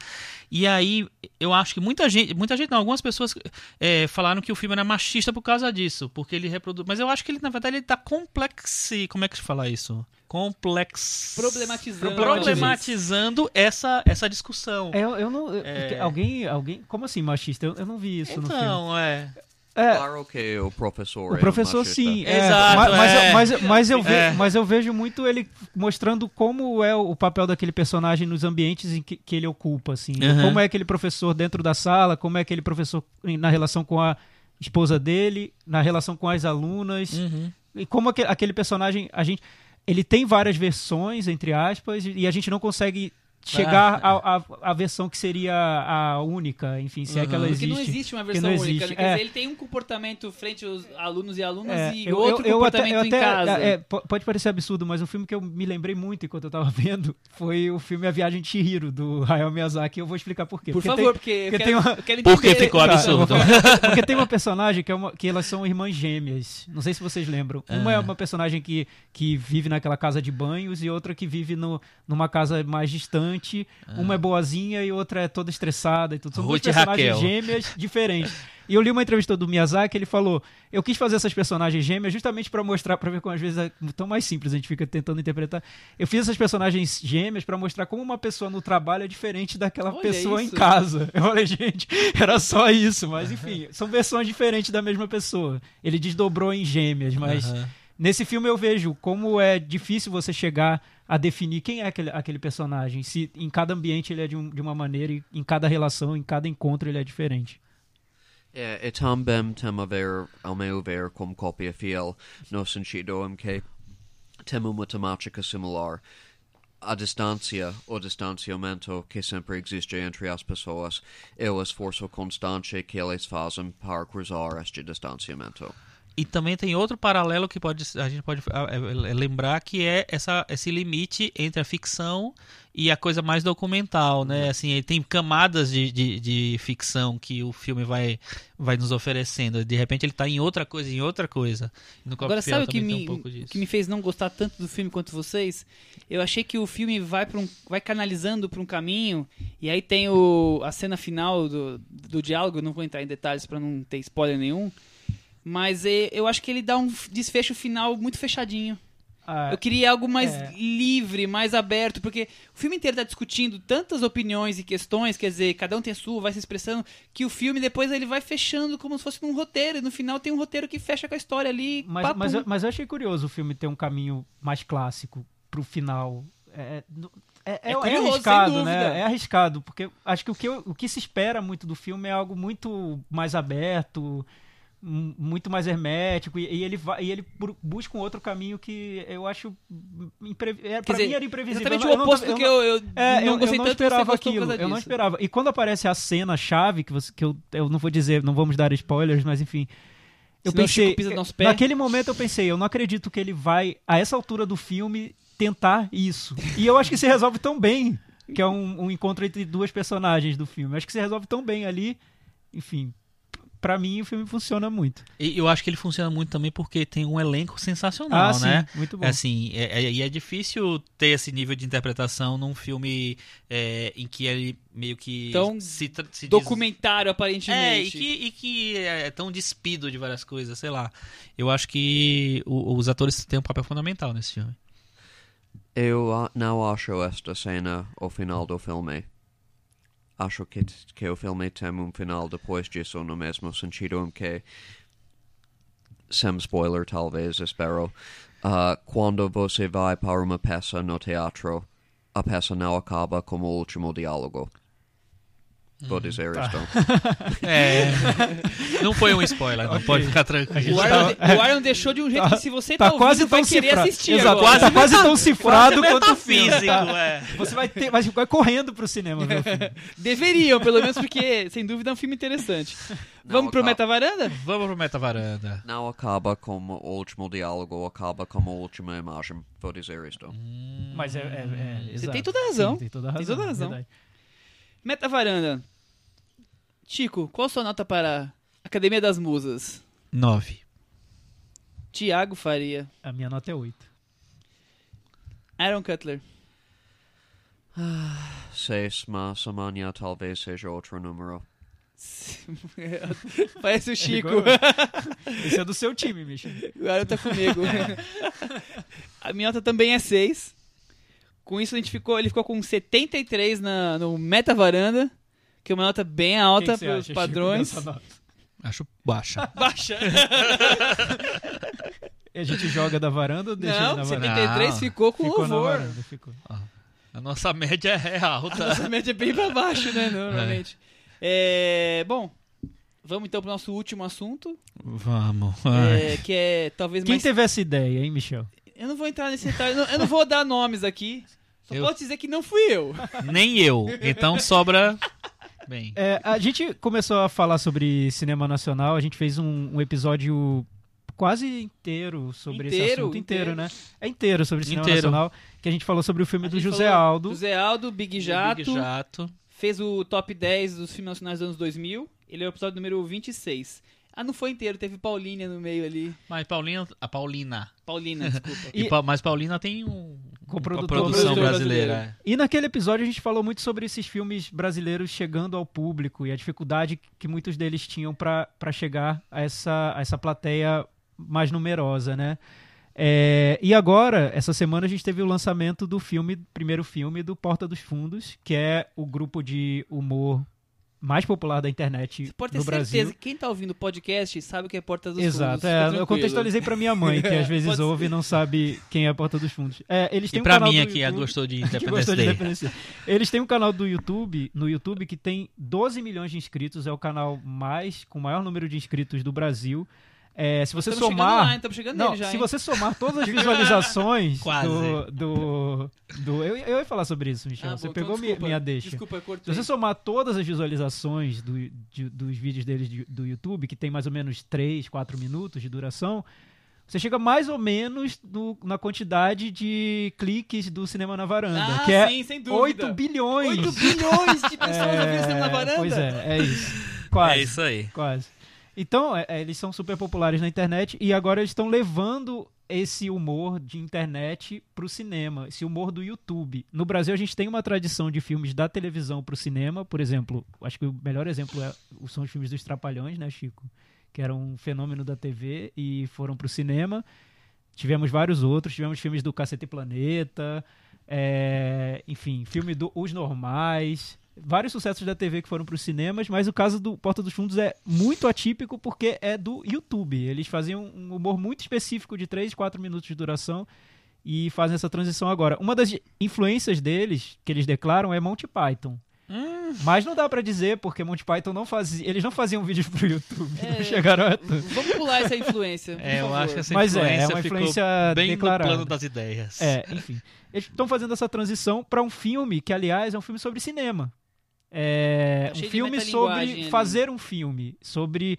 E aí, eu acho que muita gente, muita gente não, algumas pessoas é, falaram que o filme era machista por causa disso, porque ele reproduz. Mas eu acho que ele, na verdade, ele tá complexo. Como é que se fala isso? Complexo. Problematizando. Problematizando essa, essa discussão. É, eu, eu não. É. Alguém, alguém. Como assim, machista? Eu, eu não vi isso no filme. Então, é. É, Claro que o professor o é professor machista. sim, é, Exato, ma- mas, é. eu- mas, mas eu ve- É. mas eu vejo muito ele mostrando como é o papel daquele personagem nos ambientes em que, que ele ocupa, assim. Uhum. Como é aquele professor dentro da sala, como é aquele professor na relação com a esposa dele, na relação com as alunas, Uhum. e como aque- aquele personagem, a gente, ele tem várias versões, entre aspas, e a gente não consegue chegar Ah. à à versão que seria a única, enfim, se é que ela Uhum. Porque existe. não existe uma versão não única. existe, né? Quer é. dizer, ele tem um comportamento frente aos alunos e alunas É, e eu- outro eu- eu comportamento até- eu em até- casa. é, po- pode parecer absurdo, mas o filme que eu me lembrei muito enquanto eu tava vendo foi o filme A Viagem de Chihiro, do Hayao Miyazaki. Eu vou explicar por quê. Por Porque favor, tem- porque, eu porque quero, tem uma- eu quero Porque entender. ficou Tá, absurdo. falar. Porque tem uma personagem que, é uma, que elas são irmãs gêmeas. Não sei se vocês lembram. Uma é Ah. uma personagem que, que vive naquela casa de banhos e outra que vive no, numa casa mais distante. Uma é boazinha e outra é toda estressada e tudo. São duas Ruth e personagens Raquel. gêmeas diferentes. E eu li uma entrevista do Miyazaki, ele falou: Eu quis fazer essas personagens gêmeas justamente pra mostrar, pra ver como às vezes é tão mais simples, a gente fica tentando interpretar. Eu fiz essas personagens gêmeas pra mostrar como uma pessoa no trabalho é diferente daquela Olha pessoa em isso. casa. Eu falei, gente, era só isso, mas enfim, são versões diferentes da mesma pessoa. Ele desdobrou em gêmeas, mas Aham. Nesse filme eu vejo como é difícil você chegar a definir quem é aquele, aquele personagem. Se em cada ambiente ele é de, um- de uma maneira e em cada relação, em cada encontro ele é diferente. É, e também tem a ver, ao meu ver, como cópia fiel, no sentido em que tem uma temática similar. A distância, o distanciamento que sempre existe entre as pessoas e o esforço constante que eles fazem para cruzar este distanciamento. E também tem outro paralelo que pode, a gente pode ah, é, é, lembrar que é essa, esse limite entre a ficção e a coisa mais documental, né? Assim, ele tem camadas de, de, de ficção que o filme vai, vai nos oferecendo. De repente ele está em outra coisa, em outra coisa. No Agora, sabe o que me, um disso. que me fez não gostar tanto do filme quanto vocês? Eu achei que o filme vai um, vai canalizando para um caminho e aí tem o, a cena final do, do diálogo. Não vou entrar em detalhes para não ter spoiler nenhum, mas eh, eu acho que ele dá um desfecho final muito fechadinho. Ah, Eu queria algo mais é. livre, mais aberto, porque o filme inteiro tá discutindo tantas opiniões e questões, quer dizer, cada um tem a sua, vai se expressando, que o filme depois ele vai fechando como se fosse num roteiro, e no final tem um roteiro que fecha com a história ali. mas, papum. mas, eu- mas eu achei curioso o filme ter um caminho mais clássico pro final. É, é, é, É é curioso, arriscado, né? É arriscado, porque acho que o que, o que se espera muito do filme é algo muito mais aberto, muito mais hermético, e, e ele, vai, e ele bu- busca um outro caminho que eu acho. Impre, é, mim era imprevisível. Exatamente Eu o não- oposto eu do que não- eu, eu é, não eu, eu gostei não tanto esperava aquilo. Eu não esperava. E quando aparece a cena chave, que, você, que eu, eu não vou dizer, não vamos dar spoilers, mas enfim. Eu Senão pensei, naquele momento eu pensei, eu não acredito que ele vai, a essa altura do filme, tentar isso. E eu acho que se resolve tão bem, que é um, um encontro entre duas personagens do filme. Eu acho que se resolve tão bem ali, enfim. Pra mim, o filme funciona muito. E eu acho que ele funciona muito também porque tem um elenco sensacional, ah, né? sim, muito bom. É Assim, é, é- e é difícil ter esse nível de interpretação num filme é, em que ele meio que Tão se, se diz- Documentário, É, e aparentemente. que, e que é tão despido de várias coisas, sei lá. Eu acho que o- os atores têm um papel fundamental nesse filme. Eu ah, não acho esta cena o final do filme. Acho que, que o filme tem um final depois disso, no mesmo sentido em que, sem spoiler talvez, espero, ah, quando você vai para uma peça no teatro, a peça não acaba como o último diálogo. Vou dizer isto. É. não foi um spoiler, não pode ficar tranquilo. O Aaron, o Aaron deixou de um jeito Tá- que se você tá tá, quase ouvindo, vai tão querer assistir Exato, agora. tá quase tão cifrado Quase quanto o filme. tá? é. Você vai ter, vai, vai correndo pro cinema ver o filme. Deveriam, pelo menos porque, sem dúvida, é um filme interessante. Vamos pro acaba. Meta Varanda? Vamos pro Meta Varanda. Não acaba como o último diálogo, acaba como a última imagem. Vou dizer isto. Mas é, é, é Você exato. tem toda a razão. Sim, tem toda a razão. Tem toda a razão. Meta Varanda. Chico, qual sua nota para Academia das Musas? Nove. Tiago Faria. A minha nota é 8. Aaron Cutler. Seis, mas amanhã talvez seja outro número. Parece o Chico. Esse é do seu time, Michel. O Aaron tá comigo. A minha nota também é 6. Com isso, a gente ficou, ele ficou com 73 na, no Meta Varanda, que é uma nota bem alta para os padrões. Acho baixa. Baixa. E a gente joga da varanda ou deixa ele Não, na varanda? 73 Não. ficou com Ficou na louvor. varanda, ficou. A nossa média é alta. Nossa média é bem pra baixo, né, normalmente. É, bom, vamos então pro nosso último assunto, Vamos. é, que é talvez Quem mais... teve essa ideia, hein, Michel? Eu não vou entrar nesse detalhe, eu não- vou dar nomes aqui, só Eu- posso dizer que não fui eu. Nem eu. Então sobra. Bem. É, a gente começou a falar sobre cinema nacional, a gente fez um, um episódio quase inteiro sobre esse Inteiro? assunto. Inteiro, Inteiro? né? É inteiro sobre cinema Inteiro. nacional, que a gente falou sobre o filme A do José Aldo. José Aldo, Big Jato, Big Jato. fez o top 10 dos filmes nacionais dos anos 2000, ele é o episódio número 26. Ah, não foi inteiro, teve Paulina no meio ali. Mas Paulina. A Paulina. Paulina, desculpa. E, E- mas Paulina tem um. Uma produção brasileiro. brasileira. E naquele episódio a gente falou muito sobre esses filmes brasileiros chegando ao público e a dificuldade que muitos deles tinham para chegar a essa, a essa plateia mais numerosa, né? É, e agora, essa semana, a gente teve o lançamento do filme, primeiro filme do Porta dos Fundos, que é o grupo de humor mais popular da internet Você pode ter no certeza Brasil. que quem tá ouvindo o podcast sabe o que é Porta dos Fundos. Exato, é, eu contextualizei pra minha mãe, que às vezes ouve e não sabe quem é a Porta dos Fundos. É, eles têm E um pra canal mim do aqui, a YouTube- gostou de que Independence de. Eles têm um canal do YouTube, no YouTube, que tem 12 milhões de inscritos, é o canal mais com o maior número de inscritos do Brasil. É, se você Estamos chegando somar. lá, estamos chegando não, nele já, se hein? você somar todas as visualizações Quase. do. do, do- eu, eu ia falar sobre isso, Michel. Ah, você bom, pegou então minha, desculpa, minha deixa. Desculpa, eu Se cortei. você somar todas as visualizações do- de- dos vídeos deles de- do YouTube, que tem mais ou menos 3, 4 minutos de duração, você chega mais ou menos no- na quantidade de cliques do Cinema na Varanda, Ah, que é sim, sem dúvida. 8 bilhões. 8 bilhões de pessoas ouvindo Cinema na Varanda. Pois é, é isso. Quase. É isso aí. Quase. Então, é- é, eles são super populares na internet e agora eles estão levando esse humor de internet pro cinema, esse humor do YouTube. No Brasil, a gente tem uma tradição de filmes da televisão pro cinema, por exemplo, acho que o melhor exemplo é, são os filmes dos Trapalhões, né, Chico? Que eram um fenômeno da TV e foram pro cinema. Tivemos vários outros, tivemos filmes do Cacete Planeta, é, enfim, filme do Os Normais, vários sucessos da TV que foram para os cinemas, mas o caso do Porta dos Fundos é muito atípico porque é do YouTube. Eles faziam um humor muito específico de 3, 4 minutos de duração e fazem essa transição agora. Uma das influências deles, que eles declaram, é Monty Python. Mas não dá pra dizer, porque Monty Python não fazia. Eles não faziam vídeos pro YouTube. É. Não chegaram a. Vamos pular essa influência. É, eu acho que essa Mas é, influência, é uma ficou influência bem declarada. no plano das ideias. É, enfim. Eles estão fazendo essa transição para um filme que, aliás, é um filme sobre cinema. É Tá um filme sobre ali. fazer um filme, sobre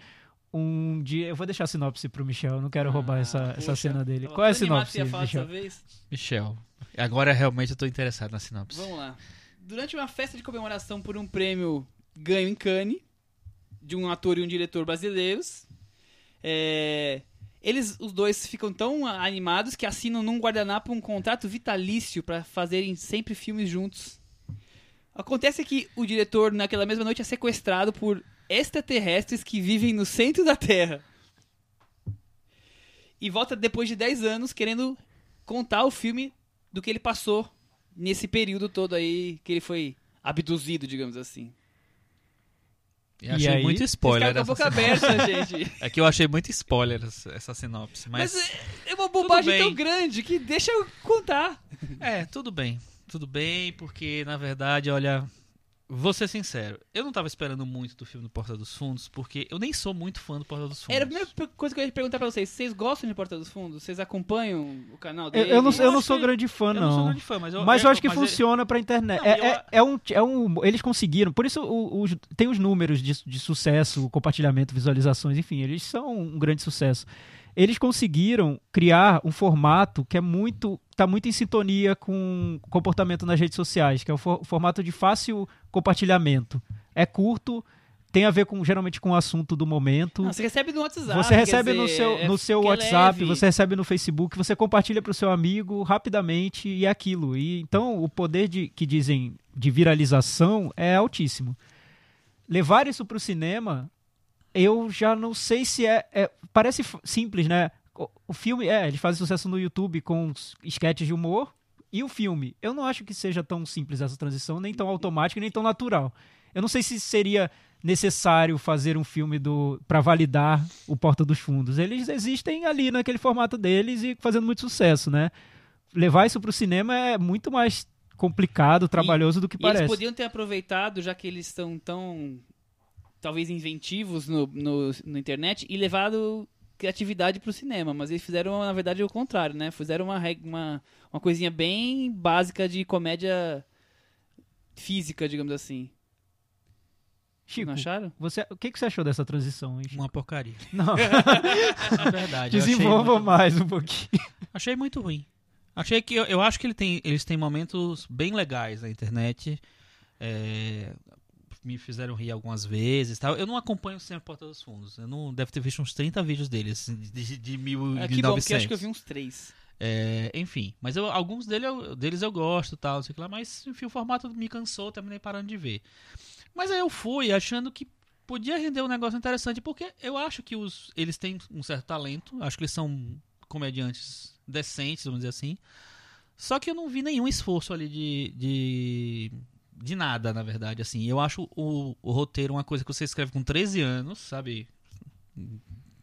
um dia. Eu vou deixar a sinopse pro Michel, eu não quero roubar Ah, essa, essa poxa. cena dele. Qual é a sinopse, Michel? Michel. Agora realmente eu tô interessado na sinopse. Vamos lá. Durante uma festa de comemoração por um prêmio ganho em Cannes, de um ator e um diretor brasileiros, é, eles, os dois, ficam tão animados que assinam num guardanapo um contrato vitalício para fazerem sempre filmes juntos. Acontece que o diretor, naquela mesma noite, é sequestrado por extraterrestres que vivem no centro da Terra. E volta depois de 10 anos querendo contar o filme do que ele passou nesse período todo aí que ele foi abduzido, digamos assim. Eu E achei aí? muito spoiler ficaram com a essa boca sinopse. aberta, gente. É que eu achei muito spoiler essa, sinopse. Mas, Mas, é, é uma bobagem tão grande que deixa eu contar. é, tudo bem. Tudo bem, porque na verdade, olha, vou ser sincero, eu não tava esperando muito do filme do Porta dos Fundos, porque eu nem sou muito fã do Porta dos Fundos. Era a primeira coisa que eu ia perguntar pra vocês. Vocês gostam de Porta dos Fundos? Vocês acompanham o canal Eu, dele? eu não, eu não acho sou que- grande fã, eu não sou não. grande fã, mas eu, Mas eu acho que mas ele- funciona pra internet. Não, é, eu- é, é um, é um. Eles conseguiram. Por isso o- os- tem os números de, de sucesso, compartilhamento, visualizações, enfim, eles são um grande sucesso. Eles conseguiram criar um formato que é muito. está muito em sintonia com o comportamento nas redes sociais, que é o for- formato de fácil compartilhamento. É curto, tem a ver com geralmente com o assunto do momento. Não, você recebe no WhatsApp. Você recebe no dizer, seu, é- no seu que é WhatsApp, leve. você recebe no Facebook, você compartilha para o seu amigo rapidamente e é aquilo. E então o poder de que dizem de viralização é altíssimo. Levar isso para o cinema, eu já não sei se é, é- parece simples, né? O, o filme é, eles fazem sucesso no YouTube com os sketches de humor e o filme. Eu não acho que seja tão simples essa transição, nem tão automática, nem tão natural. Eu não sei se seria necessário fazer um filme do para validar o Porta dos Fundos. Eles existem ali naquele formato deles e fazendo muito sucesso, né? Levar isso pro cinema é muito mais complicado, trabalhoso do que E parece. eles podiam ter aproveitado, já que eles estão tão, talvez, inventivos no, no, na internet, e levado criatividade pro cinema. Mas eles fizeram, na verdade, o contrário, né? Fizeram uma, uma, uma coisinha bem básica de comédia física, digamos assim. Chico, Não acharam? você, o que, que você achou dessa transição? hein, Chico? Uma porcaria. Não, Na verdade. desenvolva muito- mais um pouquinho. Achei muito ruim. Achei que eu, eu acho que ele tem, eles têm momentos bem legais na internet. É, me fizeram rir algumas vezes. Tal. Eu não acompanho sempre Porta dos Fundos. Eu não deve ter visto uns 30 vídeos deles de, de É, que bom, porque 1900. eu acho que eu vi uns três. É, enfim, mas eu- alguns dele eu- deles eu gosto, tal, sei lá, mas enfim, o formato me cansou, terminei parando de ver. Mas aí eu fui achando que podia render um negócio interessante, porque eu acho que os, eles têm um certo talento, acho que eles são comediantes decentes, vamos dizer assim. Só que eu não vi nenhum esforço ali de, de, de nada, na verdade, assim. Eu acho o, o roteiro uma coisa que você escreve com 13 anos, sabe?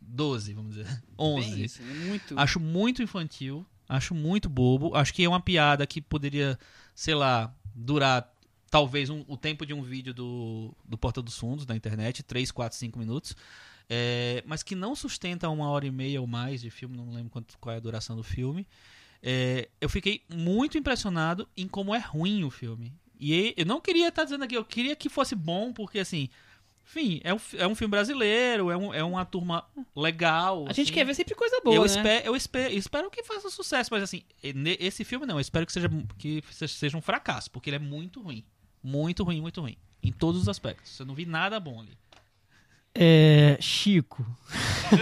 12, vamos dizer. 11. Bem isso, né? Muito. Acho muito infantil, acho muito bobo. Acho que é uma piada que poderia, sei lá, durar talvez um- o tempo de um vídeo do, do Porta dos Fundos da internet, 3, 4, 5 minutos. É, mas que não sustenta uma hora e meia ou mais de filme, não lembro quanto, qual é a duração do filme. É, eu fiquei muito impressionado em como é ruim o filme. E eu não queria estar dizendo aqui, eu queria que fosse bom, porque assim. Enfim, é um, é um filme brasileiro, é, um, é uma turma legal. A gente assim. quer ver sempre coisa boa, eu, né? espero, eu espero, espero que faça sucesso, mas assim, esse filme não, eu espero que seja, que seja- um fracasso, porque ele é muito ruim. Muito ruim, muito ruim. Em todos os aspectos. Eu não vi nada bom ali. É, Chico.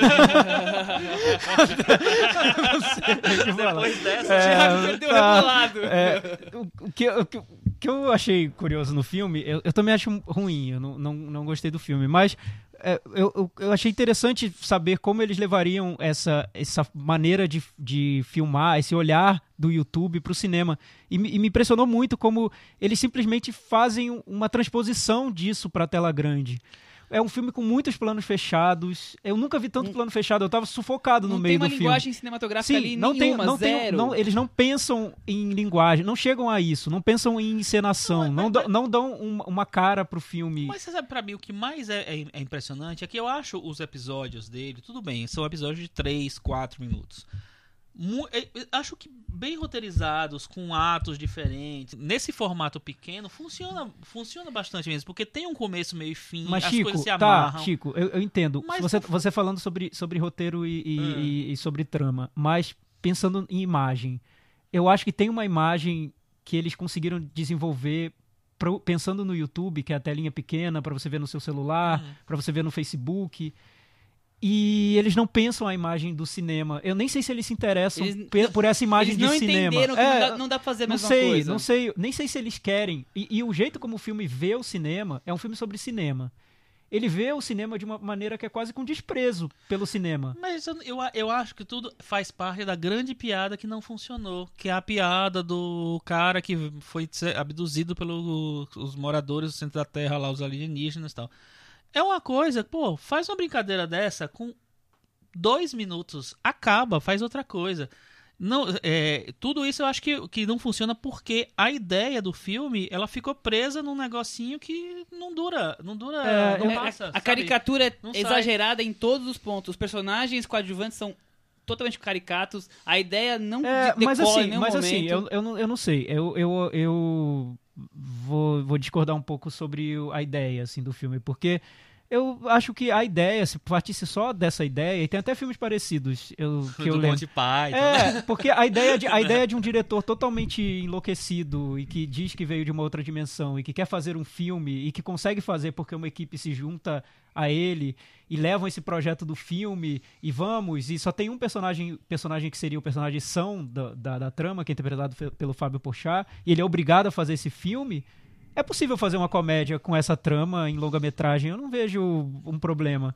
Não sei o que falar. dessa, É, Thiago perdeu o tá. rebolado. É, o, o que, o, que, o que eu achei curioso no filme, eu, eu também acho ruim, eu não, não, não gostei do filme, mas é, eu, eu, eu achei interessante saber como eles levariam essa, essa maneira de, de filmar, esse olhar do YouTube para o cinema. E, me- e me impressionou muito como eles simplesmente fazem um- uma transposição disso para a tela grande. É um filme com muitos planos fechados. Eu nunca vi tanto plano fechado. Eu tava sufocado no Não meio tem uma do filme. linguagem cinematográfica ali não tem, nenhuma, não tem, zero. não, eles não pensam em linguagem, não chegam a isso, não pensam em encenação, não, dão- não dão uma, uma cara pro filme. Mas você sabe, pra mim, o que mais é, é- é impressionante é que eu acho os episódios dele, tudo bem, são episódios de 3, 4 minutos. Eh, acho que bem roteirizados, com atos diferentes. Nesse formato pequeno, funciona, funciona bastante mesmo, porque tem um começo, meio e fim, Mas as Chico, coisas se tá, amarram. Chico, eu, eu entendo. Mas você, você falando sobre, sobre roteiro e, e- Hum. e- e sobre trama, mas pensando em imagem, eu acho que tem uma imagem que eles conseguiram desenvolver pro- pensando no YouTube, que é a telinha pequena para você ver no seu celular, Hum. para você ver no Facebook. E eles não pensam a imagem do cinema. Eu nem sei se eles se interessam Eles- por essa imagem Eles não de cinema. entenderam que É, não, dá, não dá pra fazer a não mesma sei, coisa. não sei, nem sei se eles querem. E, e o jeito como o filme vê o cinema é um filme sobre cinema. Ele vê o cinema de uma maneira que é quase com desprezo pelo cinema. Mas eu, eu, eu acho que tudo faz parte da grande piada que não funcionou. Que é a piada do cara que foi abduzido pelos moradores do centro da Terra, lá, os alienígenas e tal. É uma coisa, pô, faz uma brincadeira dessa com dois minutos, acaba, faz outra coisa. Não, é, tudo isso eu acho que, que não funciona porque a ideia do filme ela ficou presa num negocinho que não dura, não dura, É, não É, passa. a, a caricatura é Não sai. exagerada em todos os pontos. Os personagens coadjuvantes são totalmente caricatos. A ideia não É, de- mas assim, nenhum mas momento. assim, eu, eu, não, eu não sei. Eu, eu, eu vou, vou discordar um pouco sobre a ideia assim, do filme, porque eu acho que a ideia, se partisse só dessa ideia, e tem até filmes parecidos eu, que eu do lembro. Monty Python. É, porque a ideia, de, a ideia de um diretor totalmente enlouquecido e que diz que veio de uma outra dimensão e que quer fazer um filme e que consegue fazer porque uma equipe se junta a ele e levam esse projeto do filme e vamos, e só tem um personagem personagem que seria o personagem São da, da, da trama, que é interpretado pelo Fábio Porchat, e ele é obrigado a fazer esse filme. É possível fazer uma comédia com essa trama em longa-metragem, eu não vejo um problema.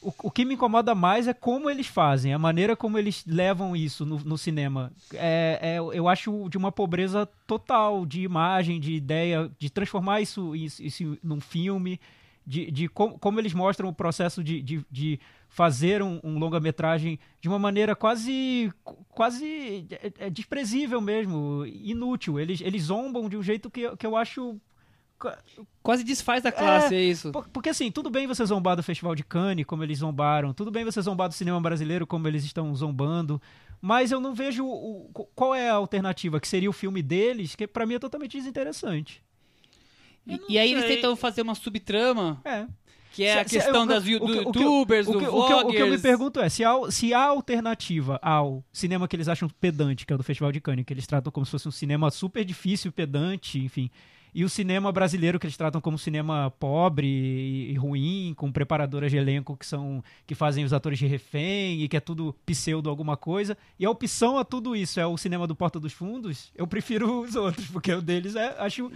O, o que me incomoda mais é como eles fazem, a maneira como eles levam isso no, no cinema. É, é- eu acho de uma pobreza total de imagem, de ideia, de transformar isso, isso, isso num filme. De, de com, como eles mostram o processo de, de, de fazer um, um longa-metragem de uma maneira quase quase é, é desprezível mesmo, inútil. Eles, eles zombam de um jeito que, que eu acho Quase desfaz da classe, é, é, isso. Porque assim, tudo bem você zombar do Festival de Cannes, como eles zombaram, tudo bem você zombar do cinema brasileiro, como eles estão zombando, mas eu não vejo o, qual é a alternativa, que seria o filme deles, que para mim é totalmente desinteressante. E, e, aí eles tentam fazer uma subtrama. É. Que é se, a questão se, das o, do youtubers, o, do o, vloggers. O que, eu, me pergunto é, se há, se há alternativa ao cinema que eles acham pedante, que é o do Festival de Cannes, que eles tratam como se fosse um cinema super difícil, pedante, enfim e o cinema brasileiro que eles tratam como cinema pobre e, e, ruim, com preparadoras de elenco que são que fazem os atores de refém e que é tudo pseudo alguma coisa. E a opção a tudo isso é o cinema do Porta dos Fundos. Eu prefiro os outros, porque o deles é acho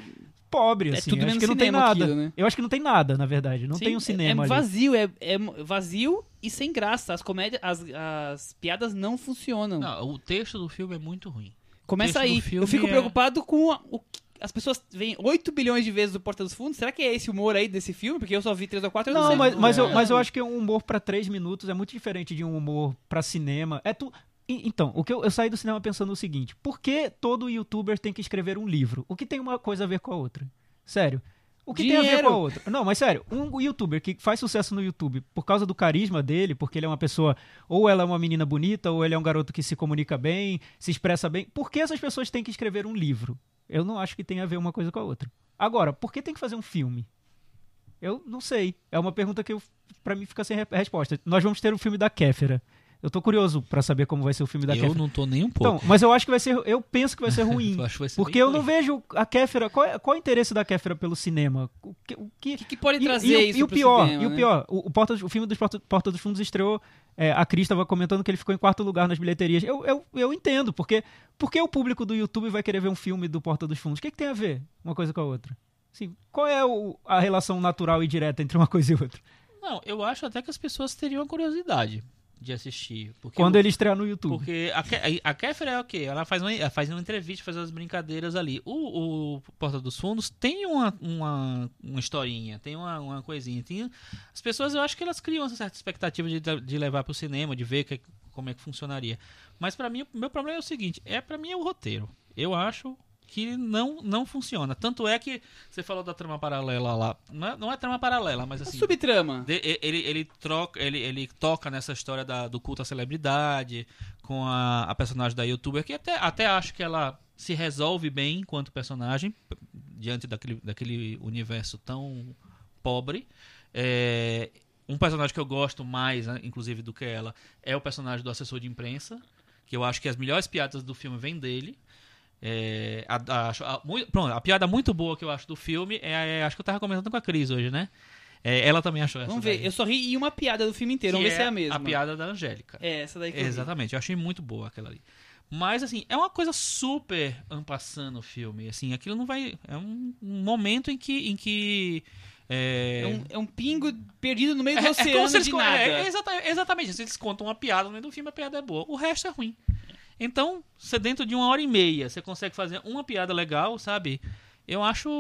pobre é assim. Tudo eu acho que não tem nada. Aquilo, né? Eu acho que não tem nada, na verdade. Não Sim, tem um cinema é, é vazio, é, é, vazio e sem graça. As comédias, as, as piadas não funcionam. Não, o texto do filme é muito ruim. Começa aí. Eu fico é... preocupado com o as pessoas veem 8 bilhões de vezes o Porta dos Fundos. Será que é esse humor aí desse filme? Porque eu só vi 3 ou 4 Não, mas, mas, eu, mas eu acho que um humor para 3 minutos é muito diferente de um humor para cinema. É tu. Então, o que eu, eu, saí do cinema pensando o seguinte: por que todo youtuber tem que escrever um livro? O que tem uma coisa a ver com a outra? Sério. O que Dinheiro. tem a ver com a outra? Não, mas sério, um youtuber que faz sucesso no YouTube por causa do carisma dele, porque ele é uma pessoa, ou ela é uma menina bonita, ou ele é um garoto que se comunica bem, se expressa bem, por que essas pessoas têm que escrever um livro? Eu não acho que tenha a ver uma coisa com a outra. Agora, por que tem que fazer um filme? Eu não sei. É uma pergunta que para mim fica sem resposta. Nós vamos ter o um filme da Kéfera. Eu tô curioso para saber como vai ser o filme da eu Kéfera. Eu não tô nem um pouco. Então, mas eu acho que vai ser. Eu penso que vai ser ruim. vai ser porque eu ruim. não vejo a Kéfera. Qual, é, qual é o interesse da Kéfera pelo cinema? O que, o que, que, que pode trazer e, isso e o pior, cinema, E o né? pior, o, o, Porta, o filme dos Porta, Porta dos Fundos estreou. É, a Cris estava comentando que ele ficou em quarto lugar nas bilheterias. Eu, eu, eu entendo, porque por que o público do YouTube vai querer ver um filme do Porta dos Fundos? O que, que tem a ver uma coisa com a outra? Assim, qual é o, a relação natural e direta entre uma coisa e outra? Não, eu acho até que as pessoas teriam curiosidade de assistir. Porque Quando ele estrear no YouTube. Porque a, a Kéfera é o quê? Ela faz uma, faz uma entrevista, faz as brincadeiras ali. O, o Porta dos Fundos tem uma, uma, uma historinha, tem uma, uma coisinha. Tem, as pessoas, eu acho que elas criam essa certa expectativa de, de levar para o cinema, de ver que, como é que funcionaria. Mas para mim, o meu problema é o seguinte, é para mim é o roteiro. Eu acho que não, não funciona. Tanto é que você falou da trama paralela lá. Não é, não é trama paralela, mas assim. A subtrama. De, ele, ele, troca, ele, ele toca nessa história da, do culto à celebridade, com a, a personagem da youtuber, que até, até acho que ela se resolve bem enquanto personagem, diante daquele, daquele universo tão pobre. É, um personagem que eu gosto mais, né, inclusive, do que ela, é o personagem do assessor de imprensa, que eu acho que as melhores piadas do filme vêm dele. É, a, a, a, pronto, a piada muito boa que eu acho do filme é, é acho que eu tava comentando com a Cris hoje, né? É, ela também achou essa. Vamos ver, daí. eu só ri em uma piada do filme inteiro, vamos ver se é a mesma. A piada da Angélica. É, essa daí que Exatamente, eu, eu achei muito boa aquela ali. Mas, assim, é uma coisa super ampassando o filme. Assim, aquilo não vai. É um, momento em que. Em que é... É, um, é um pingo perdido no meio do é, oceano é de nada. É, exatamente, exatamente. Eles contam uma piada no meio do filme, a piada é boa. O resto é ruim. Então, você dentro de uma hora e meia, você consegue fazer uma piada legal, sabe? Eu acho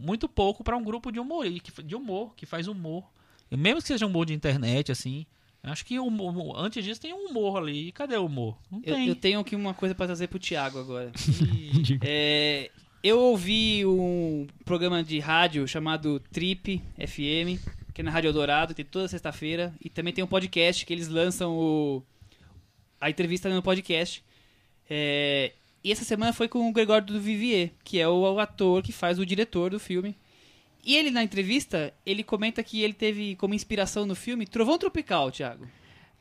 muito pouco para um grupo de humor, de humor, que faz humor. Mesmo que seja um humor de internet, assim. Acho que humor, antes disso tem um humor ali. E cadê o humor? Não eu, tem. Eu, tenho aqui uma coisa para trazer pro Thiago agora. é, eu ouvi um programa de rádio chamado Trip FM, que é na Rádio Eldorado, tem toda sexta-feira. E também tem um podcast que eles lançam o, a entrevista no podcast. É, e essa semana foi com o Gregório do Vivier, que é o, o, ator que faz o diretor do filme. E ele, na entrevista, ele comenta que ele teve como inspiração no filme Trovão Tropical, Thiago.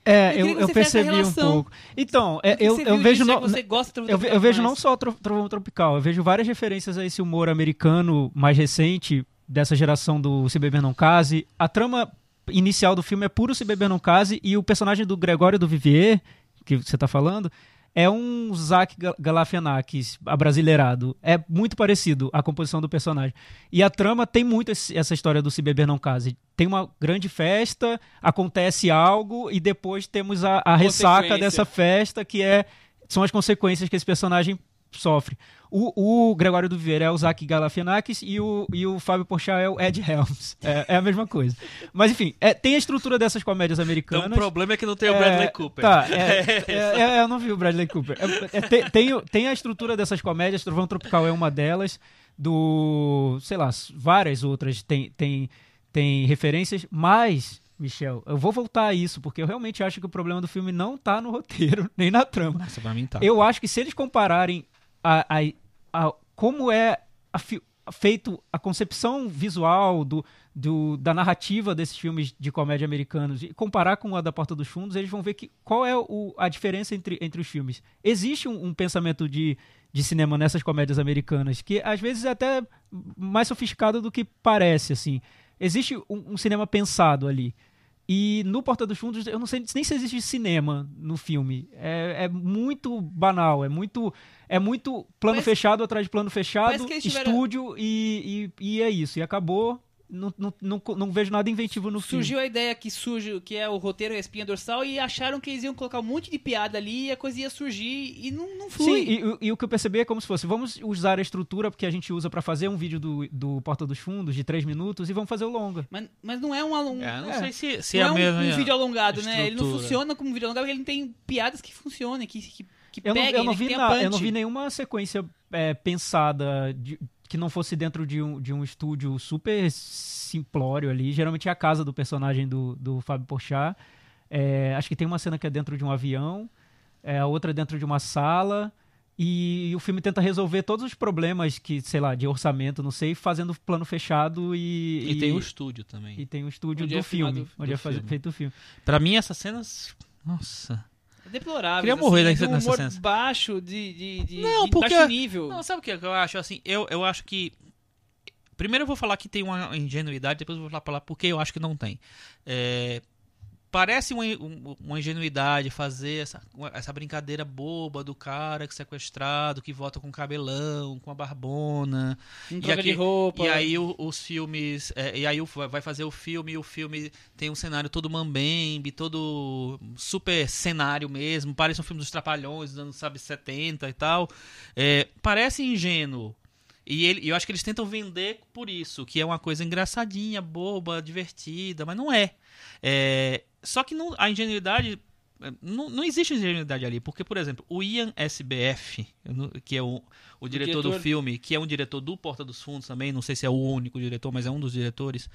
É, eu, eu, eu percebi um pouco. Então, é, eu, eu vejo não, você gosta eu, eu vejo não só Trovão Tropical, eu vejo várias referências a esse humor americano mais recente, dessa geração do Se Beber Não Case. A trama inicial do filme é puro Se Beber Não Case e o personagem do Gregório do Vivier, que você está falando, é um Zach Galifianakis abrasileirado. É muito parecido a composição do personagem. E a trama tem muito esse, essa história do Se Beber Não Case. Tem uma grande festa, acontece algo e depois temos a, a ressaca dessa festa, que é são as consequências que esse personagem sofre. O, o Gregório do Viveira é o Zach Galafianakis e o, e o Fábio Porchat é o Ed Helms. É, é a mesma coisa. Mas enfim, é, tem a estrutura dessas comédias americanas. Então o problema é que não tem o É, Bradley Cooper. Tá, é, é, é, eu não vi o Bradley Cooper. Tem, tem, tem a estrutura dessas comédias, Trovão Tropical é uma delas, do. sei lá, várias outras tem, tem, tem referências, mas. Michel, eu vou voltar a isso, porque eu realmente acho que o problema do filme não tá no roteiro, nem na trama. Nossa, pra mim tá. Eu acho que se eles compararem a, a, a- como é a fi- feito a concepção visual do, do- da narrativa desses filmes de comédia americanos e comparar com a da Porta dos Fundos, eles vão ver que, qual é o- a diferença entre, entre os filmes. Existe um, um pensamento de, de cinema nessas comédias americanas que às vezes é até mais sofisticado do que parece, assim. Existe um, um cinema pensado ali. E no Porta dos Fundos, eu não sei nem se existe cinema no filme. É, é muito banal, é muito é muito plano Mas- fechado atrás de plano fechado, tiveram- estúdio e, e, e é isso. E acabou. Não, não, não, não vejo nada inventivo no filme. Surgiu a ideia que surge, que é o roteiro e a espinha dorsal, e acharam que eles iam colocar um monte de piada ali e a coisa ia surgir e não, não Sim, flui. e, e- e o que eu percebi é como se fosse, vamos usar a estrutura que a gente usa pra fazer um vídeo do, do Porta dos Fundos de três minutos e vamos fazer o longa. Mas, mas não é um alongo. É, não É. sei se, se não é é um, um vídeo alongado, né? Ele não estrutura. funciona como um vídeo alongado porque ele não tem piadas que funcionem, que, que, que Eu não, peguem, eu, não né? vi na- eu não vi nenhuma sequência é, pensada de- que não fosse dentro de um, de um estúdio super simplório ali. Geralmente é a casa do personagem do, do Fábio Porchat. É, acho que tem uma cena que é dentro de um avião, é, a outra é dentro de uma sala. E, o filme tenta resolver todos os problemas que, sei lá, de orçamento, não sei, fazendo plano fechado e. E tem o estúdio também. e tem o estúdio Onde do é filme, onde do é filme. feito o filme. Pra mim, essas cenas. Nossa. É deplorável. Queria morrer assim, nessa- nessa humor cena. baixo, de, de, de, Não, de porque- baixo nível. Não, sabe o que eu acho? Assim, eu, eu acho que. Primeiro eu vou falar que tem uma ingenuidade, depois eu vou falar pra lá porque eu acho que não tem. É, parece uma, um- uma ingenuidade fazer essa, essa brincadeira boba do cara que é sequestrado, que volta com cabelão, com a barbona. Não E aqui- roupa. E aí os filmes. é, e aí vai fazer o filme e o filme tem um cenário todo mambembe, todo super cenário mesmo. Parece um filme dos Trapalhões dos anos, sabe, 70 e tal. É, parece ingênuo. E ele, e eu acho que eles tentam vender por isso, que é uma coisa engraçadinha, boba, divertida, mas não é. É, só que não- a ingenuidade. é, Não, não existe ingenuidade ali, porque, por exemplo, o Ian SBF, que é o, o diretor, do diretor. filme, que é um diretor do Porta dos Fundos também, não sei se é o único diretor, mas é um dos diretores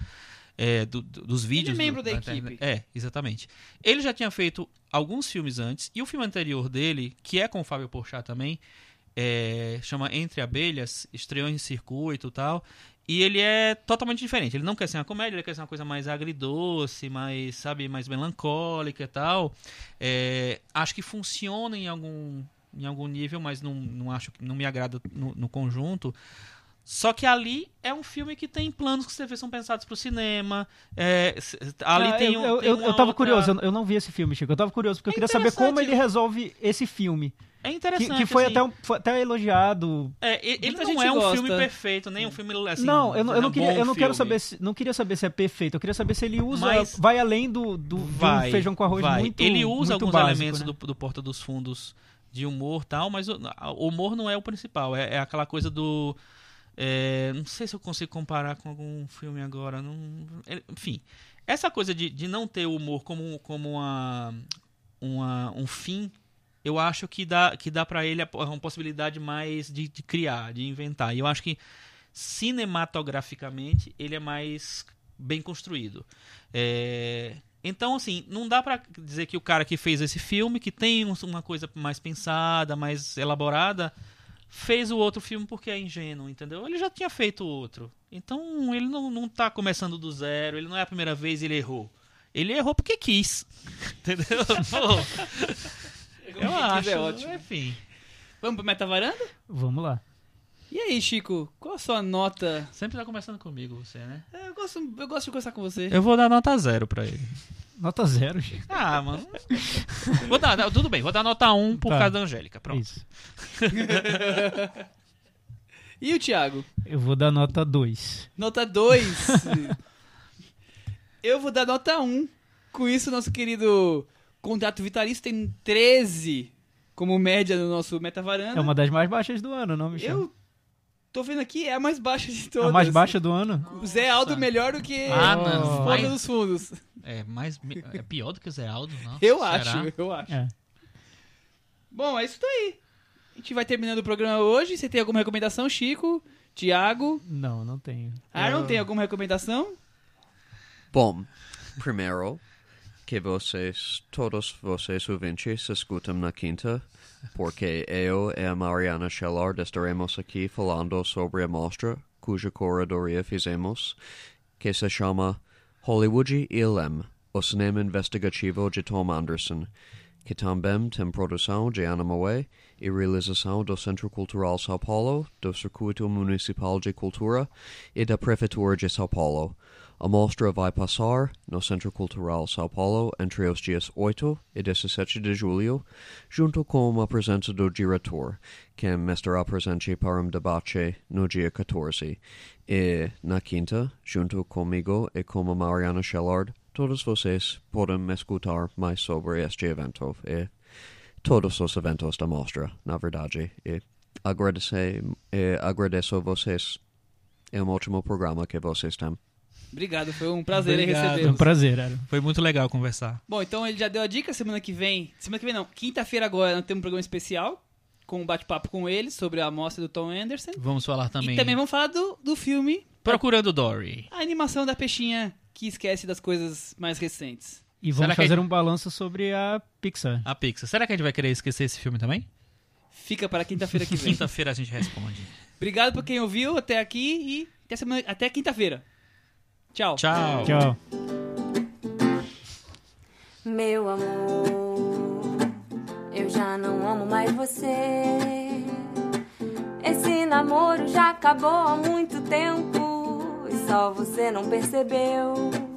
é, do- do- dos vídeos. do- membro da internet. equipe. É, exatamente. Ele já tinha feito alguns filmes antes, e o filme anterior dele, que é com o Fábio Porchat também, é, chama Entre Abelhas, estreou em circuito e tal. E ele é totalmente diferente. Ele não quer ser uma comédia, ele quer ser uma coisa mais agridoce, mais, sabe, mais melancólica e tal. É, acho que funciona em algum, em algum nível, mas não, não acho que não me agrada no, no conjunto. Só que ali é um filme que tem planos que você vê são pensados pro cinema. é, ali Ah, tem eu, um. eu, tem eu, eu tava outra- curioso, eu, eu não vi esse filme, Chico. Eu tava curioso, porque eu É queria saber como ele resolve esse filme. É Que, interessante. que foi, assim. até um- foi até elogiado. É, ele Muita não gente é um gosta. filme perfeito, nem um filme assim. não, eu não, eu não, um queria, eu não quero saber se, não queria saber se é perfeito. Eu queria saber se ele usa, Mas- vai além do, do, de um vai, feijão com arroz vai. muito Ele usa muito alguns básico, elementos né? do, do Porta dos Fundos de humor e tal, mas o, o humor não é o principal. É, é aquela coisa do. é, não sei se eu consigo comparar com algum filme agora. Não, é, enfim, essa coisa de, de não ter o humor como, como uma, uma, um fim, eu acho que dá, que dá para ele uma possibilidade mais de, de criar, de inventar. E eu acho que cinematograficamente ele é mais bem construído. É, Então, assim, não dá pra dizer que o cara que fez esse filme, que tem um- uma coisa mais pensada, mais elaborada, fez o outro filme porque é ingênuo, entendeu? Ele já tinha feito outro. Então, ele não, não tá começando do zero, ele não é a primeira vez ele errou. Ele errou porque quis. Entendeu? Eu acho. é ótimo. Enfim. Vamos pro Meta Varanda? Vamos lá. E aí, Chico, qual a sua nota? Sempre tá conversando comigo, você, né? É, Eu gosto, eu gosto de conversar com você. Eu vou dar nota zero pra ele. Nota zero, Chico. Ah, mano. Vou dar, não, tudo bem, vou dar nota 1 por Tá. causa da Angélica. Pronto. Isso. E o Thiago? Eu vou dar nota 2. Nota 2. eu vou dar nota 1. Com isso, nosso querido contrato vitalício tem 13 como média no nosso metavaranda. É uma das mais baixas do ano, não, Michel? Eu tô vendo aqui, é a mais baixa de A todas. mais baixa do ano? O Zé Aldo melhor do que Ah, o não. Dos Fundos. É, mais, é pior do que o Zé Aldo, não? Eu Será? acho, eu acho. É. Bom, é isso daí. A gente vai terminando o programa hoje. Você tem alguma recomendação, Chico? Tiago? Não, não tenho. Aaron, tem alguma recomendação? Bom, primeiro, que vocês, todos vocês ouvintes, escutam na quinta, porque eu e a Mariana Shellard estaremos aqui falando sobre a mostra cuja curadoria fizemos, que se chama Hollywood ILM, o cinema investigativo de Tom Anderson, que também tem produção de Ana Moé e realização do Centro Cultural São Paulo, do Circuito Municipal de Cultura e da Prefeitura de São Paulo. A mostra vai passar no Centro Cultural São Paulo entre os dias 8 e 17 de julho, junto com a presença do diretor, que estará presente para um debate no dia 14. E, na quinta, junto comigo e com a Mariana Shellard, todos vocês podem escutar mais sobre este evento e todos os eventos da mostra, na verdade. E agradecer, e agradeço a vocês. É um ótimo programa que vocês têm. Obrigado, foi um prazer Obrigado. Foi um prazer, Aaron. Foi muito legal conversar. Bom, então ele já deu a dica. Semana que vem. Semana que vem não. Quinta-feira agora nós temos um programa especial. Com um bate-papo com ele sobre a amostra do Tom Anderson. Vamos falar também. E também vamos falar do, do filme. Procurando Dory. A animação da peixinha que esquece das coisas mais recentes. E Será vamos a fazer gente- um balanço sobre a Pixar. A Pixar. Será que a gente vai querer esquecer esse filme também? Fica para quinta-feira que vem. Quinta-feira a gente responde. Obrigado por quem ouviu até aqui e até, semana, até quinta-feira. Tchau. Tchau. Tchau. Meu amor, eu já não amo mais você. Esse namoro já acabou há muito tempo e só você não percebeu.